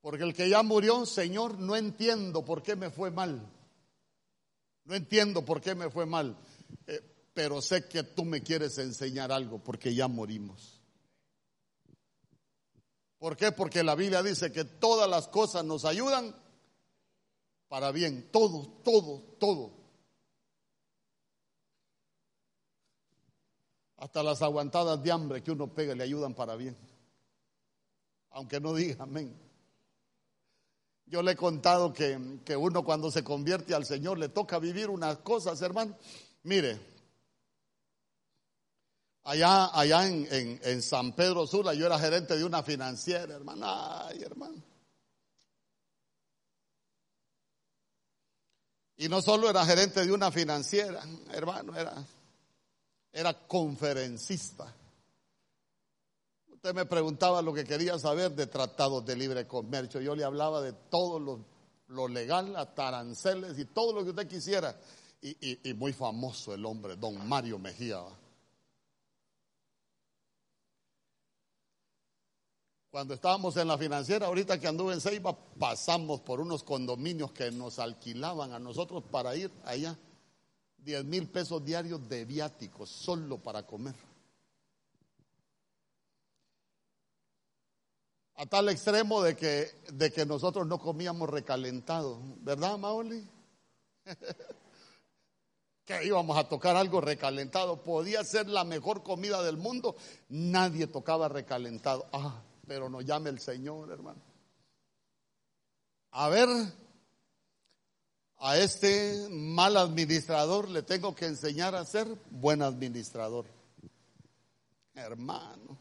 A: Porque el que ya murió, Señor, no entiendo por qué me fue mal. No entiendo por qué me fue mal. Eh, pero sé que tú me quieres enseñar algo porque ya morimos. ¿Por qué? Porque la Biblia dice que todas las cosas nos ayudan para bien. Todo, todo, todo. Hasta las aguantadas de hambre que uno pega le ayudan para bien. Aunque no diga amén. Yo le he contado que, uno cuando se convierte al Señor le toca vivir unas cosas, hermano. Mire, allá, allá en, en, San Pedro Sula yo era gerente de una financiera, hermano. Ay, hermano. Y no solo era gerente de una financiera, hermano, era era conferencista. Usted me preguntaba lo que quería saber de tratados de libre comercio. Yo le hablaba de todo lo, legal, hasta aranceles y todo lo que usted quisiera. Y, muy famoso el hombre, don Mario Mejía. Cuando estábamos en la financiera, ahorita que anduve en Ceiba, pasamos por unos condominios que nos alquilaban a nosotros para ir allá 10 mil pesos diarios de viáticos solo para comer. A tal extremo de que, de que nosotros no comíamos recalentado, ¿verdad, Maoli? que íbamos a tocar algo recalentado. Podía ser la mejor comida del mundo, nadie tocaba recalentado. Ah, pero nos llame el Señor, hermano. A ver, a este mal administrador le tengo que enseñar a ser buen administrador. Hermano.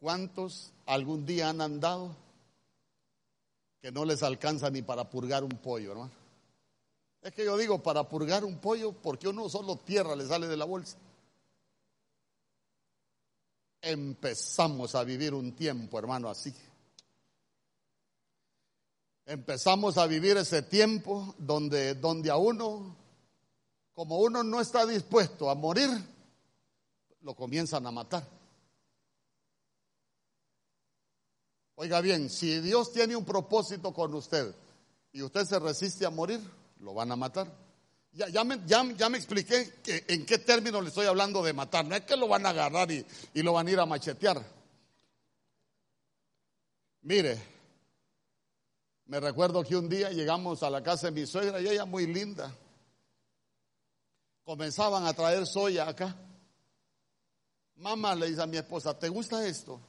A: ¿Cuántos algún día han andado que no les alcanza ni para purgar un pollo, hermano? Es que yo digo para purgar un pollo porque uno solo tierra le sale de la bolsa. Empezamos a vivir un tiempo, hermano, así empezamos a vivir ese tiempo donde, donde a uno, como uno no está dispuesto a morir, lo comienzan a matar. Oiga bien, si Dios tiene un propósito con usted y usted se resiste a morir, lo van a matar. Ya, ya, me, ya, me, expliqué que, en qué términos le estoy hablando de matar. No es que lo van a agarrar y, y lo van a ir a machetear. Mire, me recuerdo que un día llegamos a la casa de mi suegra y ella muy linda. Comenzaban a traer soya acá. Mamá le dice a mi esposa, ¿te gusta esto?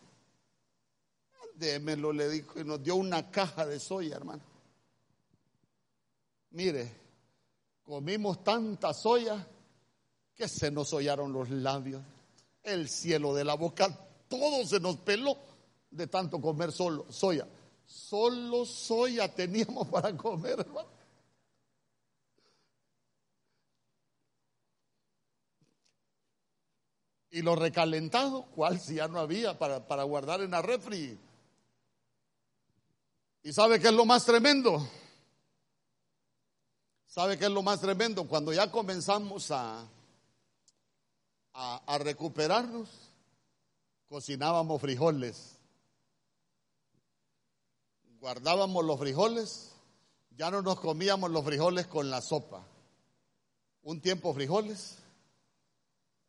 A: Démelo, le dijo, y nos dio una caja de soya, hermano. Mire, comimos tanta soya que se nos hollaron los labios, el cielo de la boca, todo se nos peló de tanto comer solo soya. Solo soya teníamos para comer. Y lo recalentado, ¿cuál si ya no había para, para guardar en la refri? ¿Y sabe qué es lo más tremendo? ¿Sabe qué es lo más tremendo? Cuando ya comenzamos a, a, a recuperarnos, cocinábamos frijoles guardábamos los frijoles, ya no nos comíamos los frijoles con la sopa. Un tiempo frijoles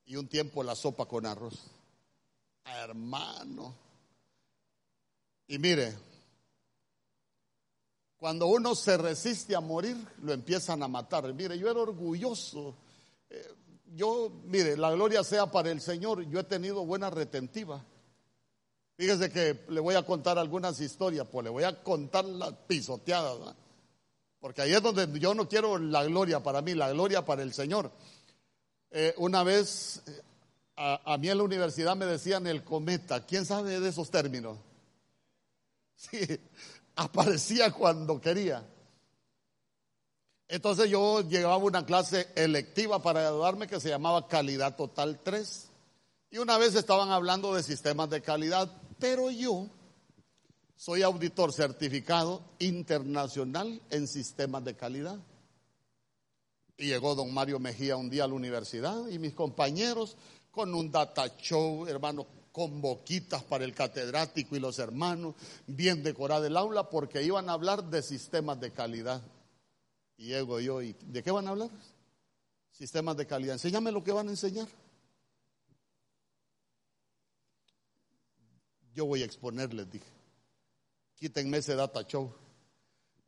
A: y un tiempo la sopa con arroz. Hermano. Y mire, cuando uno se resiste a morir, lo empiezan a matar. Mire, yo era orgulloso. Eh, yo, mire, la gloria sea para el Señor. Yo he tenido buena retentiva. Fíjese que le voy a contar algunas historias, pues le voy a contar las pisoteadas, porque ahí es donde yo no quiero la gloria para mí, la gloria para el Señor. Eh, una vez eh, a, mí en la universidad me decían el cometa, ¿quién sabe de esos términos? Sí, aparecía cuando quería. Entonces yo llevaba una clase electiva para graduarme que se llamaba Calidad Total 3. Y una vez estaban hablando de sistemas de calidad pero yo soy auditor certificado internacional en sistemas de calidad. Y llegó don Mario Mejía un día a la universidad y mis compañeros con un data show, hermano, con boquitas para el catedrático y los hermanos, bien decorada el aula, porque iban a hablar de sistemas de calidad. Y llego yo, ¿y de qué van a hablar? Sistemas de calidad. Enséñame lo que van a enseñar. Yo voy a exponerles, dije. Quítenme ese data show.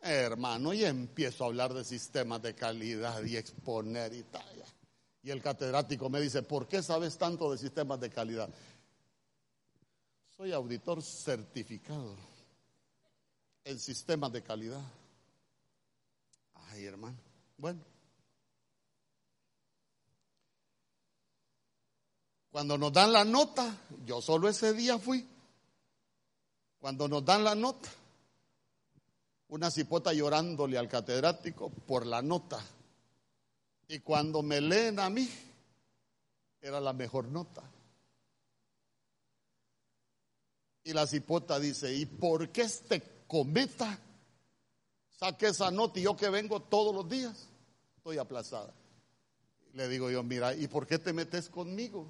A: hermano, y empiezo a hablar de sistemas de calidad y exponer y tal. Y el catedrático me dice, ¿por qué sabes tanto de sistemas de calidad? Soy auditor certificado en sistemas de calidad. Ay, hermano. Bueno. Cuando nos dan la nota, yo solo ese día fui. Cuando nos dan la nota, una cipota llorándole al catedrático por la nota. Y cuando me leen a mí, era la mejor nota. Y la cipota dice, ¿y por qué este cometa saque esa nota y yo que vengo todos los días? Estoy aplazada. Le digo yo, mira, ¿y por qué te metes conmigo?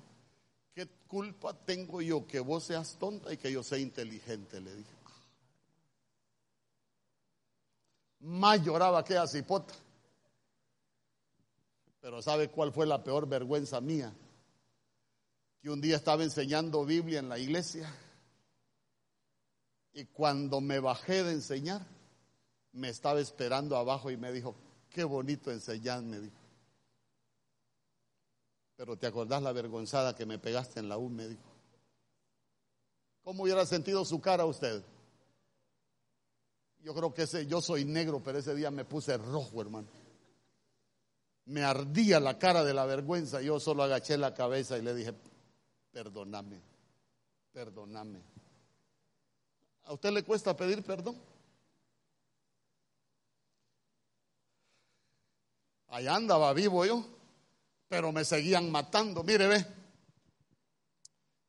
A: ¿Qué culpa tengo yo que vos seas tonta y que yo sea inteligente? Le dije. Más lloraba aquella cipota. Pero ¿sabe cuál fue la peor vergüenza mía? Que un día estaba enseñando Biblia en la iglesia y cuando me bajé de enseñar, me estaba esperando abajo y me dijo, qué bonito enseñar, me dijo. Pero te acordás la vergonzada que me pegaste en la U, me dijo. ¿Cómo hubiera sentido su cara usted? Yo creo que ese, yo soy negro, pero ese día me puse rojo, hermano me ardía la cara de la vergüenza. Yo solo agaché la cabeza y le dije, perdóname, perdóname. ¿A usted le cuesta pedir perdón? Allá andaba vivo yo, pero me seguían matando. Mire, ve.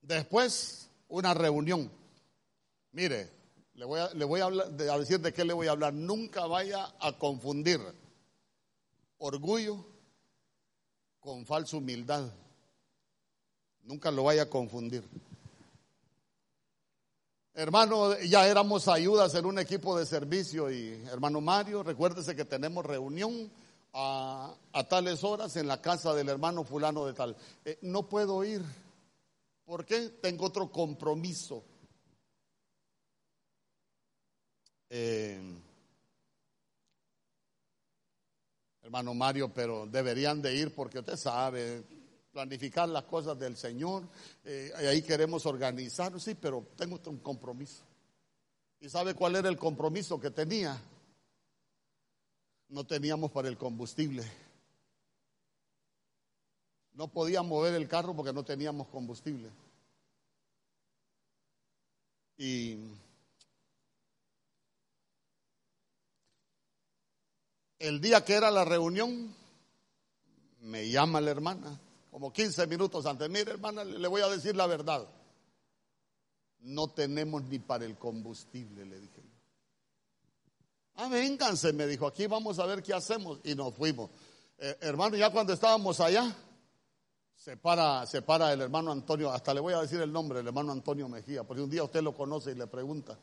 A: Después, una reunión. Mire, le voy a, le voy a, decir de qué le voy a hablar. Nunca vaya a confundir orgullo con falsa humildad. Nunca lo vaya a confundir. Hermano, ya éramos ayudas en un equipo de servicio y hermano Mario, recuérdese que tenemos reunión a, tales horas en la casa del hermano fulano de tal. Eh, no puedo ir. ¿Por qué? Tengo otro compromiso. Eh, hermano Mario, pero deberían de ir porque usted sabe, planificar las cosas del Señor, eh, ahí queremos organizar, sí, pero tengo un compromiso. ¿Y sabe cuál era el compromiso que tenía? No teníamos para el combustible. No podía mover el carro porque no teníamos combustible. Y El día que era la reunión, me llama la hermana, como 15 minutos antes. Mire, hermana, le voy a decir la verdad. No tenemos ni para el combustible, le dije. Ah, vénganse, me dijo, aquí vamos a ver qué hacemos. Y nos fuimos. Eh, hermano, ya cuando estábamos allá, se para, se para el hermano Antonio, hasta le voy a decir el nombre, el hermano Antonio Mejía, porque un día usted lo conoce y le pregunta.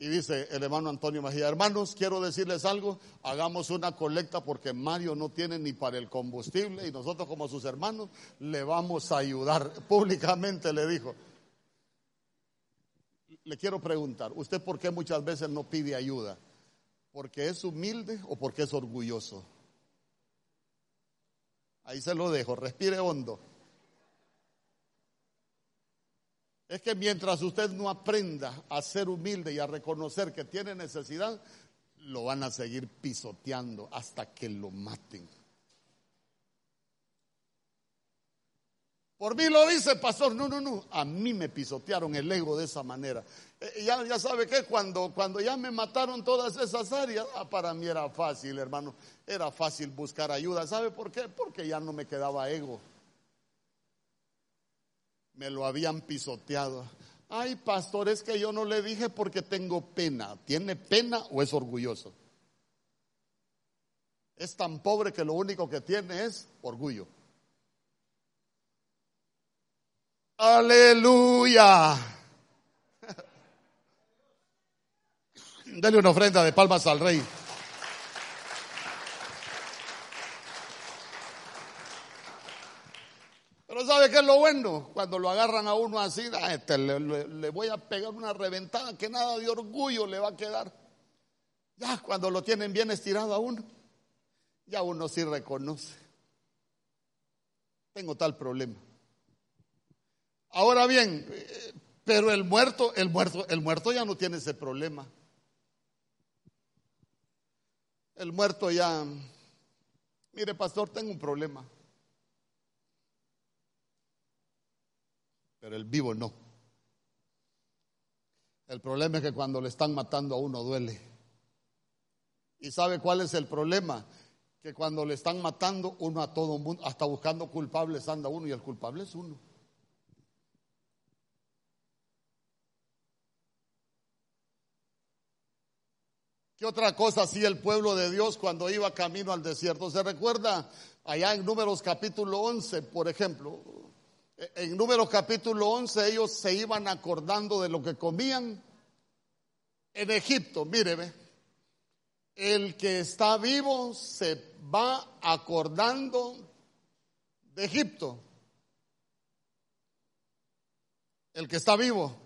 A: Y dice el hermano Antonio Mejía, hermanos, quiero decirles algo, hagamos una colecta porque Mario no tiene ni para el combustible y nosotros como sus hermanos le vamos a ayudar. Públicamente le dijo. Le quiero preguntar, ¿usted por qué muchas veces no pide ayuda? ¿Porque es humilde o porque es orgulloso? Ahí se lo dejo, respire hondo. Es que mientras usted no aprenda a ser humilde y a reconocer que tiene necesidad, lo van a seguir pisoteando hasta que lo maten. Por mí lo dice, pastor. No, no, no. A mí me pisotearon el ego de esa manera. Eh, ya, ya sabe que cuando, cuando ya me mataron todas esas áreas, ah, para mí era fácil, hermano. Era fácil buscar ayuda. ¿Sabe por qué? Porque ya no me quedaba ego me lo habían pisoteado. Ay, pastor, es que yo no le dije porque tengo pena. ¿Tiene pena o es orgulloso? es tan pobre que lo único que tiene es orgullo. Aleluya. Dele una ofrenda de palmas al rey. ¿Sabe qué es lo bueno? Cuando lo agarran a uno así, este, le, voy a pegar una reventada que nada de orgullo le va a quedar. Ya cuando lo tienen bien estirado a uno, ya uno sí reconoce. Tengo tal problema. Ahora bien, eh, pero el muerto, el muerto, el muerto ya no tiene ese problema. El muerto ya, mire pastor, tengo un problema. Pero el vivo no. El problema es que cuando le están matando a uno duele. ¿Y sabe cuál es el problema? Que cuando le están matando uno a todo mundo, hasta buscando culpables anda uno y el culpable es uno. ¿Qué otra cosa hacía el pueblo de Dios cuando iba camino al desierto? ¿Se recuerda allá en Números capítulo 11, por ejemplo? En Números capítulo 11 ellos se iban acordando de lo que comían en Egipto. Míreme, el que está vivo se va acordando de Egipto. El que está vivo.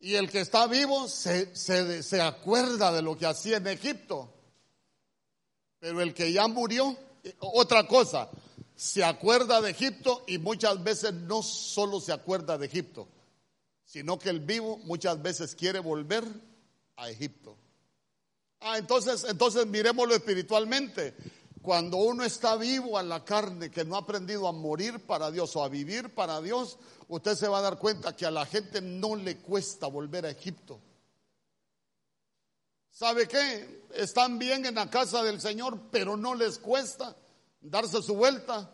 A: Y el que está vivo se, se, acuerda de lo que hacía en Egipto. Pero el que ya murió, otra cosa, se acuerda de Egipto y muchas veces no solo se acuerda de Egipto, sino que el vivo muchas veces quiere volver a Egipto. Ah, entonces, entonces miremoslo espiritualmente. Cuando uno está vivo a la carne, que no ha aprendido a morir para Dios o a vivir para Dios, usted se va a dar cuenta que a la gente no le cuesta volver a Egipto. ¿Sabe qué? Están bien en la casa del Señor, pero no les cuesta darse su vuelta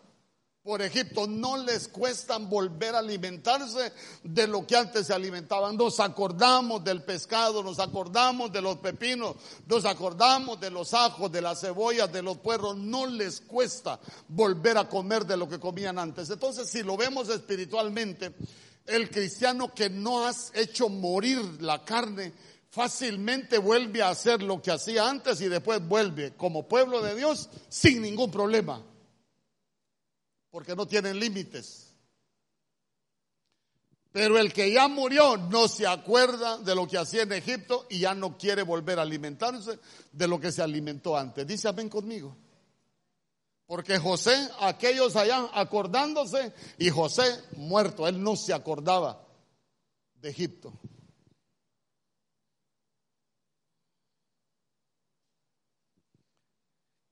A: por Egipto. No les cuesta volver a alimentarse de lo que antes se alimentaban. Nos acordamos del pescado, nos acordamos de los pepinos, nos acordamos de los ajos, de las cebollas, de los puerros. No les cuesta volver a comer de lo que comían antes. Entonces, si lo vemos espiritualmente, el cristiano que no has hecho morir la carne, fácilmente vuelve a hacer lo que hacía antes y después vuelve como pueblo de Dios sin ningún problema porque no tienen límites. Pero el que ya murió no se acuerda de lo que hacía en Egipto y ya no quiere volver a alimentarse de lo que se alimentó antes. Dice amén conmigo. Porque José, aquellos allá acordándose y José muerto, él no se acordaba de Egipto.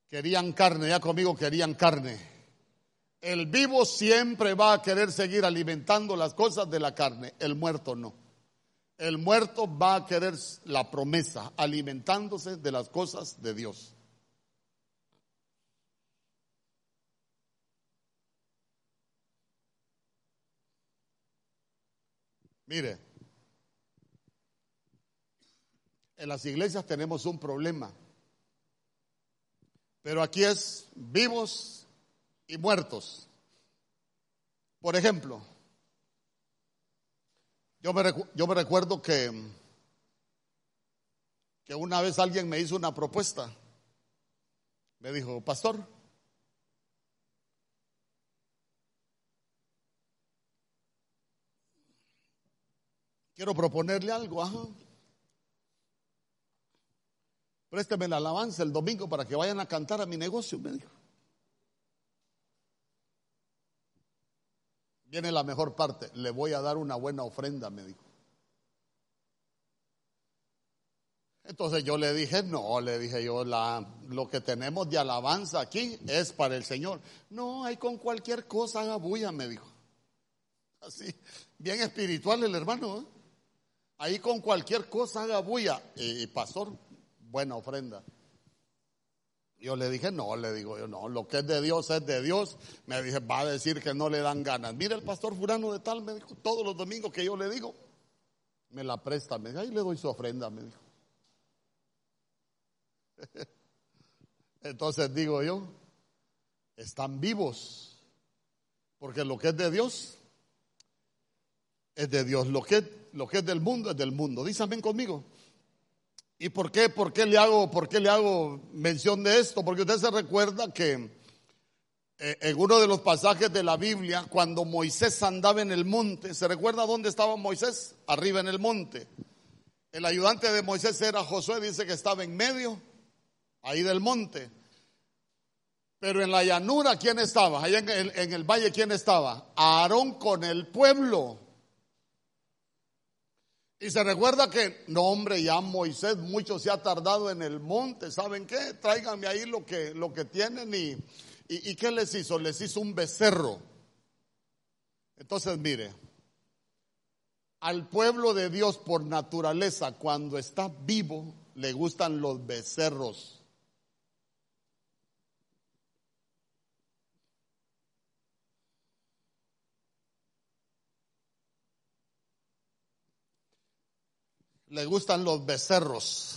A: Querían carne, ya conmigo querían carne. El vivo siempre va a querer seguir alimentando las cosas de la carne, el muerto no. El muerto va a querer la promesa, alimentándose de las cosas de Dios. Mire, en las iglesias tenemos un problema, pero aquí es vivos y muertos. Por ejemplo, yo me, yo me recuerdo que, que una vez alguien me hizo una propuesta. Me dijo, pastor, quiero proponerle algo, ajá. Présteme la alabanza el domingo para que vayan a cantar a mi negocio, me dijo. Viene la mejor parte, le voy a dar una buena ofrenda, me dijo. Entonces yo le dije, no, le dije yo, la, lo que tenemos de alabanza aquí es para el Señor. No, hay con cualquier cosa haga bulla, me dijo. Así, bien espiritual el hermano. ¿eh? Ahí con cualquier cosa haga bulla. y pastor, buena ofrenda. Yo le dije, no, le digo yo, no, lo que es de Dios es de Dios. Me dije, va a decir que no le dan ganas. Mira el pastor Furano de tal, me dijo, todos los domingos que yo le digo, me la presta, me dijo, ahí le doy su ofrenda, me dijo. Entonces digo yo, están vivos, porque lo que es de Dios es de Dios, lo que, lo que es del mundo es del mundo. Díganme conmigo. ¿Y por qué, por qué le hago, por qué le hago mención de esto? Porque usted se recuerda que eh, en uno de los pasajes de la Biblia, cuando Moisés andaba en el monte, ¿se recuerda dónde estaba Moisés? Arriba en el monte. El ayudante de Moisés era Josué, dice que estaba en medio, ahí del monte. Pero en la llanura, ¿quién estaba? Allá en el, en el valle, ¿quién estaba? Aarón con el pueblo. Y se recuerda que, no hombre, ya Moisés mucho se ha tardado en el monte, ¿saben qué? Tráiganme ahí lo que, lo que tienen y, y, ¿qué les hizo? Les hizo un becerro. Entonces, mire, al pueblo de Dios por naturaleza, cuando está vivo, le gustan los becerros. Le gustan los becerros.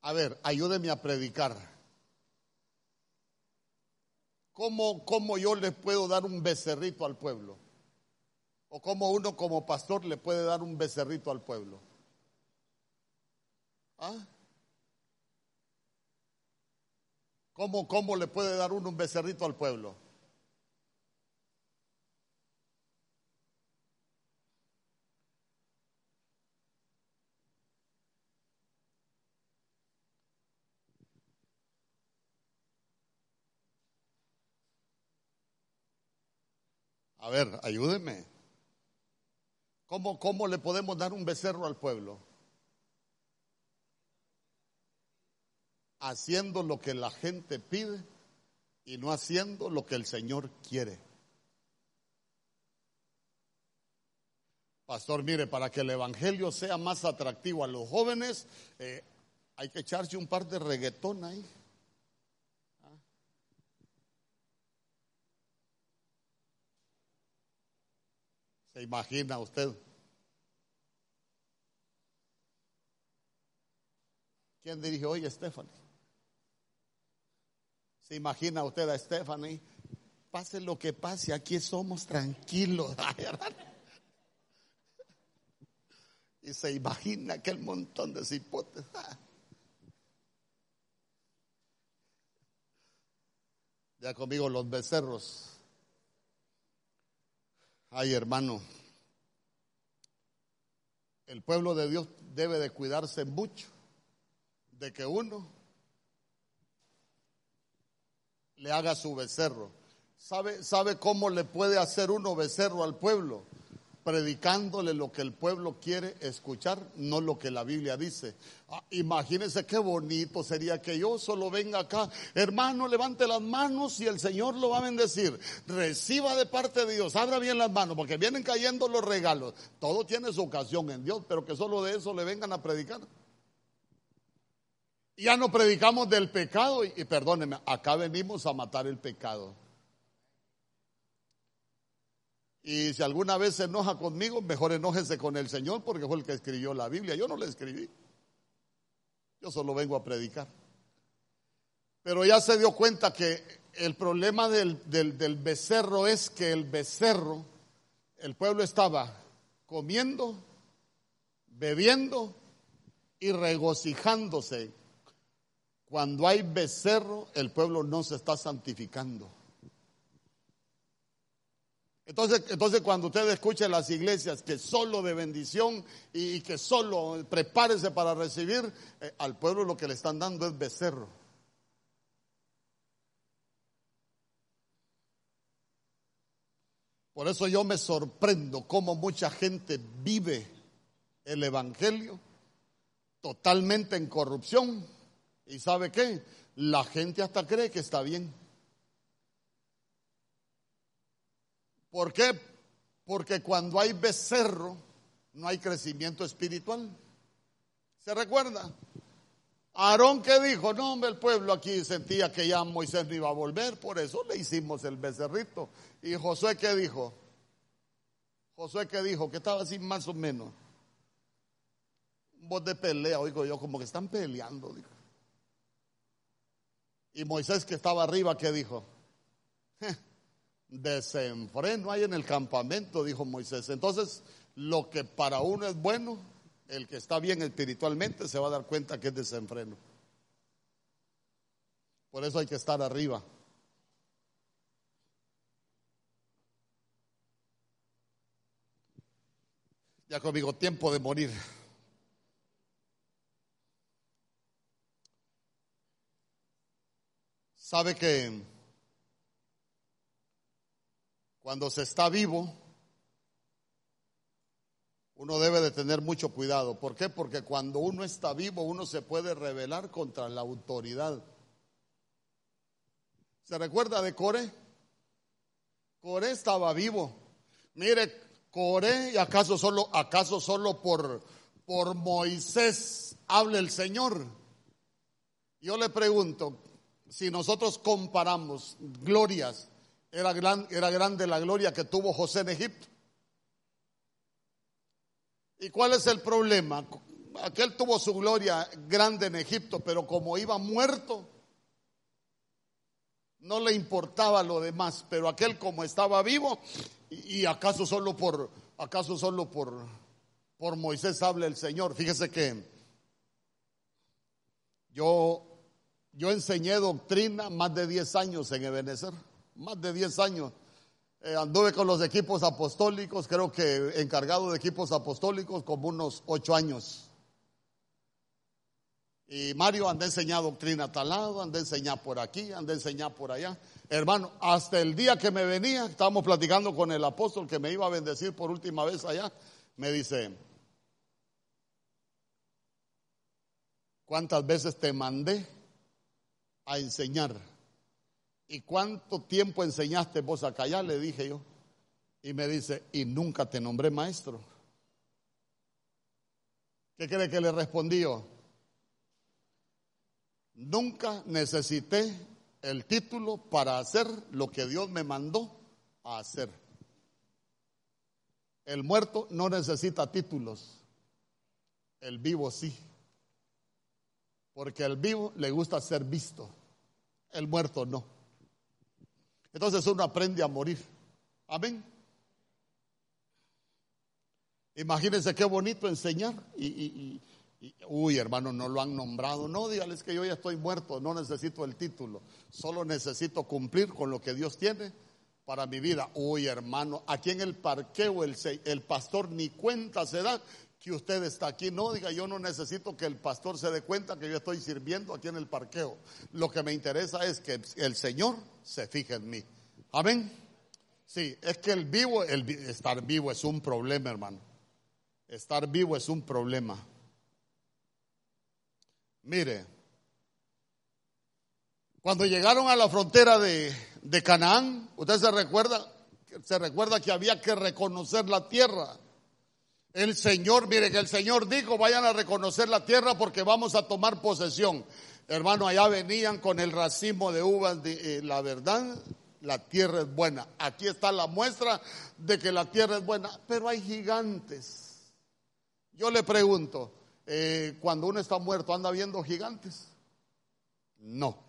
A: A ver, ayúdeme a predicar. ¿Cómo, yo le puedo dar un becerrito al pueblo? ¿O cómo uno como pastor le puede dar un becerrito al pueblo? ¿Ah? ¿Cómo, ¿Cómo le puede dar uno un becerrito al pueblo? A ver, ayúdeme. ¿Cómo, ¿Cómo le podemos dar un becerro al pueblo? Haciendo lo que la gente pide y no haciendo lo que el Señor quiere. Pastor, mire, para que el Evangelio sea más atractivo a los jóvenes, eh, hay que echarse un par de reggaetón ahí. ¿Se imagina usted? ¿Quién dirigió hoy Stephanie? ¿Se imagina usted a Stephanie? Pase lo que pase, aquí somos tranquilos. y se imagina aquel montón de cipotes. Ya conmigo los becerros. Ay, hermano, el pueblo de Dios debe de cuidarse mucho de que uno le haga su becerro. ¿Sabe, ¿Sabe cómo le puede hacer uno becerro al pueblo? Predicándole lo que el pueblo quiere escuchar, no lo que la Biblia dice. Ah, imagínense qué bonito sería que yo solo venga acá, hermano, levante las manos y el Señor lo va a bendecir. Reciba de parte de Dios, abra bien las manos, porque vienen cayendo los regalos. Todo tiene su ocasión en Dios, pero que solo de eso le vengan a predicar. Ya no predicamos del pecado y, y perdóneme, acá venimos a matar el pecado. Y si alguna vez se enoja conmigo, mejor enójese con el Señor porque fue el que escribió la Biblia. Yo no la escribí. Yo solo vengo a predicar. Pero ya se dio cuenta que el problema del, del becerro es que el becerro, el pueblo estaba comiendo, bebiendo y regocijándose. Cuando hay becerro, el pueblo no se está santificando. Entonces, entonces cuando usted escuche las iglesias que solo de bendición y, que solo prepárese para recibir, eh, al pueblo lo que le están dando es becerro. Por eso yo me sorprendo cómo mucha gente vive el Evangelio totalmente en corrupción. ¿Y sabe qué? La gente hasta cree que está bien. ¿Por qué? Porque cuando hay becerro, no hay crecimiento espiritual. ¿Se recuerda? Aarón que dijo, no hombre, el pueblo aquí sentía que ya Moisés no iba a volver, por eso le hicimos el becerrito. Y Josué que dijo, Josué que dijo, que estaba así más o menos. voz de pelea, oigo yo, como que están peleando. Y Moisés que estaba arriba, ¿qué dijo? Desenfreno hay en el campamento, dijo Moisés. Entonces, lo que para uno es bueno, el que está bien espiritualmente se va a dar cuenta que es desenfreno. Por eso hay que estar arriba. Ya conmigo, tiempo de morir. Sabe que cuando se está vivo, uno debe de tener mucho cuidado. ¿Por qué? Porque cuando uno está vivo, uno se puede rebelar contra la autoridad. ¿Se recuerda de Core? Core estaba vivo. Mire, Coré, y acaso solo, acaso solo por, por Moisés habla el Señor. Yo le pregunto, si nosotros comparamos glorias, era, gran, era grande la gloria que tuvo José en Egipto. ¿Y cuál es el problema? Aquel tuvo su gloria grande en Egipto, pero como iba muerto, no le importaba lo demás, pero aquel como estaba vivo, y, acaso solo por, acaso solo por, por Moisés habla el Señor. Fíjese que yo, yo enseñé doctrina más de 10 años en Ebenezer, más de 10 años. Eh, anduve con los equipos apostólicos, creo que encargado de equipos apostólicos como unos 8 años. Y Mario anda enseñar doctrina a tal lado, anda enseñar por aquí, anda enseñar por allá. Hermano, hasta el día que me venía, estábamos platicando con el apóstol que me iba a bendecir por última vez allá, me dice, ¿cuántas veces te mandé a enseñar? ¿Y cuánto tiempo enseñaste vos acá allá? Le dije yo. Y me dice, y nunca te nombré maestro. ¿Qué cree que le respondí yo? Nunca necesité el título para hacer lo que Dios me mandó a hacer. El muerto no necesita títulos, el vivo sí. Porque el vivo le gusta ser visto, el muerto no. Entonces uno aprende a morir. Amén. Imagínense qué bonito enseñar y, uy, hermano, no lo han nombrado. No, dígales que yo ya estoy muerto, no necesito el título. Solo necesito cumplir con lo que Dios tiene para mi vida. Uy, hermano, aquí en el parqueo el, el pastor ni cuenta se da que usted está aquí. No, diga, yo no necesito que el pastor se dé cuenta que yo estoy sirviendo aquí en el parqueo. Lo que me interesa es que el Señor se fije en mí. Amén. Sí, es que el vivo, el, estar vivo es un problema, hermano. Estar vivo es un problema. Mire, cuando llegaron a la frontera de, de Canaán, usted se recuerda, se recuerda que había que reconocer la tierra. El Señor, mire que el Señor dijo, vayan a reconocer la tierra porque vamos a tomar posesión. Hermano, allá venían con el racimo de uvas, eh, la verdad, la tierra es buena. Aquí está la muestra de que la tierra es buena, pero hay gigantes. Yo le pregunto, eh, cuando uno está muerto, ¿anda viendo gigantes? No.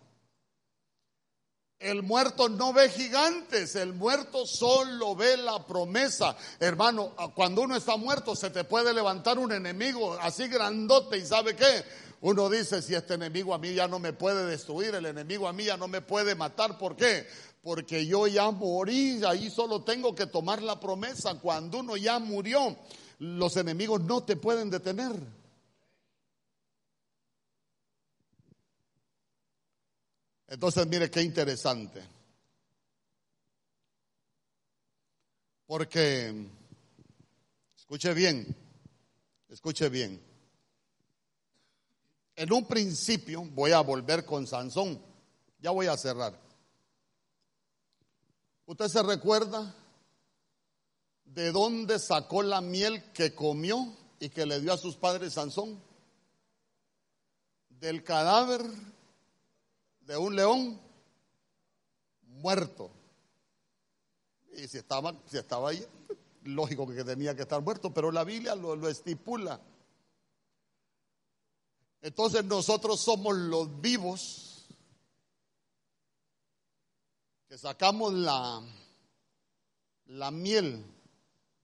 A: El muerto no ve gigantes, el muerto solo ve la promesa. Hermano, cuando uno está muerto se te puede levantar un enemigo así grandote y sabe qué? Uno dice, si este enemigo a mí ya no me puede destruir, el enemigo a mí ya no me puede matar, ¿por qué? Porque yo ya morí, ahí solo tengo que tomar la promesa. Cuando uno ya murió, los enemigos no te pueden detener. Entonces, mire qué interesante. Porque, escuche bien, escuche bien. En un principio voy a volver con Sansón. Ya voy a cerrar. ¿Usted se recuerda de dónde sacó la miel que comió y que le dio a sus padres Sansón? Del cadáver de un león muerto. Y si estaba, si estaba ahí, lógico que tenía que estar muerto, pero la Biblia lo, lo estipula. Entonces nosotros somos los vivos que sacamos la, la miel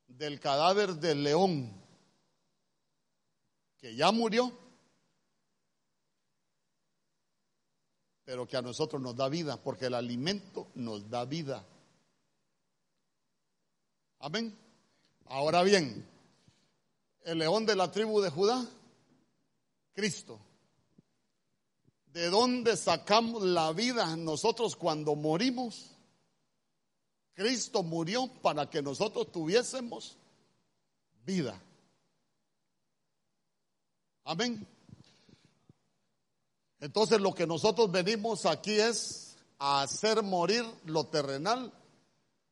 A: del cadáver del león que ya murió, pero que a nosotros nos da vida, porque el alimento nos da vida. Amén. Ahora bien, el león de la tribu de Judá, Cristo. ¿De dónde sacamos la vida nosotros cuando morimos? Cristo murió para que nosotros tuviésemos vida. Amén. Entonces lo que nosotros venimos aquí es a hacer morir lo terrenal.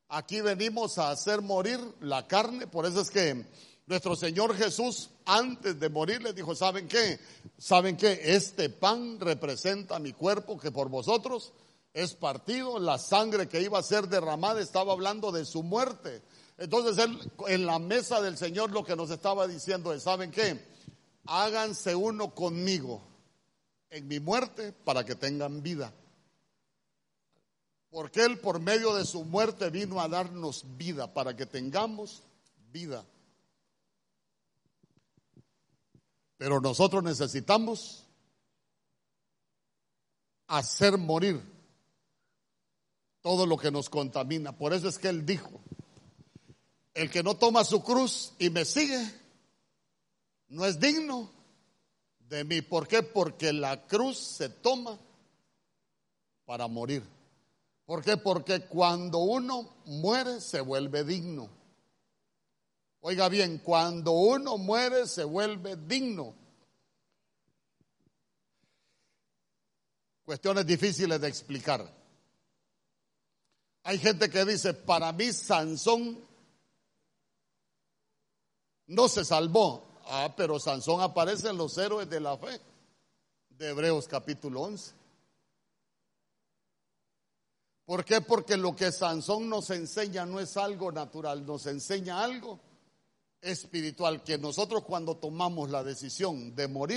A: Aquí venimos a hacer morir la carne. Por eso es que nuestro Señor Jesús antes de morir les dijo, ¿saben qué? ¿Saben qué? Este pan representa mi cuerpo que por vosotros es partido, la sangre que iba a ser derramada estaba hablando de su muerte. Entonces él en la mesa del Señor lo que nos estaba diciendo es, ¿saben qué? Háganse uno conmigo en mi muerte para que tengan vida. Porque Él por medio de su muerte vino a darnos vida, para que tengamos vida. Pero nosotros necesitamos hacer morir todo lo que nos contamina. Por eso es que Él dijo, el que no toma su cruz y me sigue, no es digno de mí. ¿Por qué? Porque la cruz se toma para morir. ¿Por qué? Porque cuando uno muere se vuelve digno. Oiga bien, cuando uno muere se vuelve digno. Cuestiones difíciles de explicar. Hay gente que dice, para mí Sansón no se salvó. Ah, pero Sansón aparece en los héroes de la fe de Hebreos capítulo 11. ¿Por qué? Porque lo que Sansón nos enseña no es algo natural, nos enseña algo espiritual, que nosotros cuando tomamos la decisión de morir,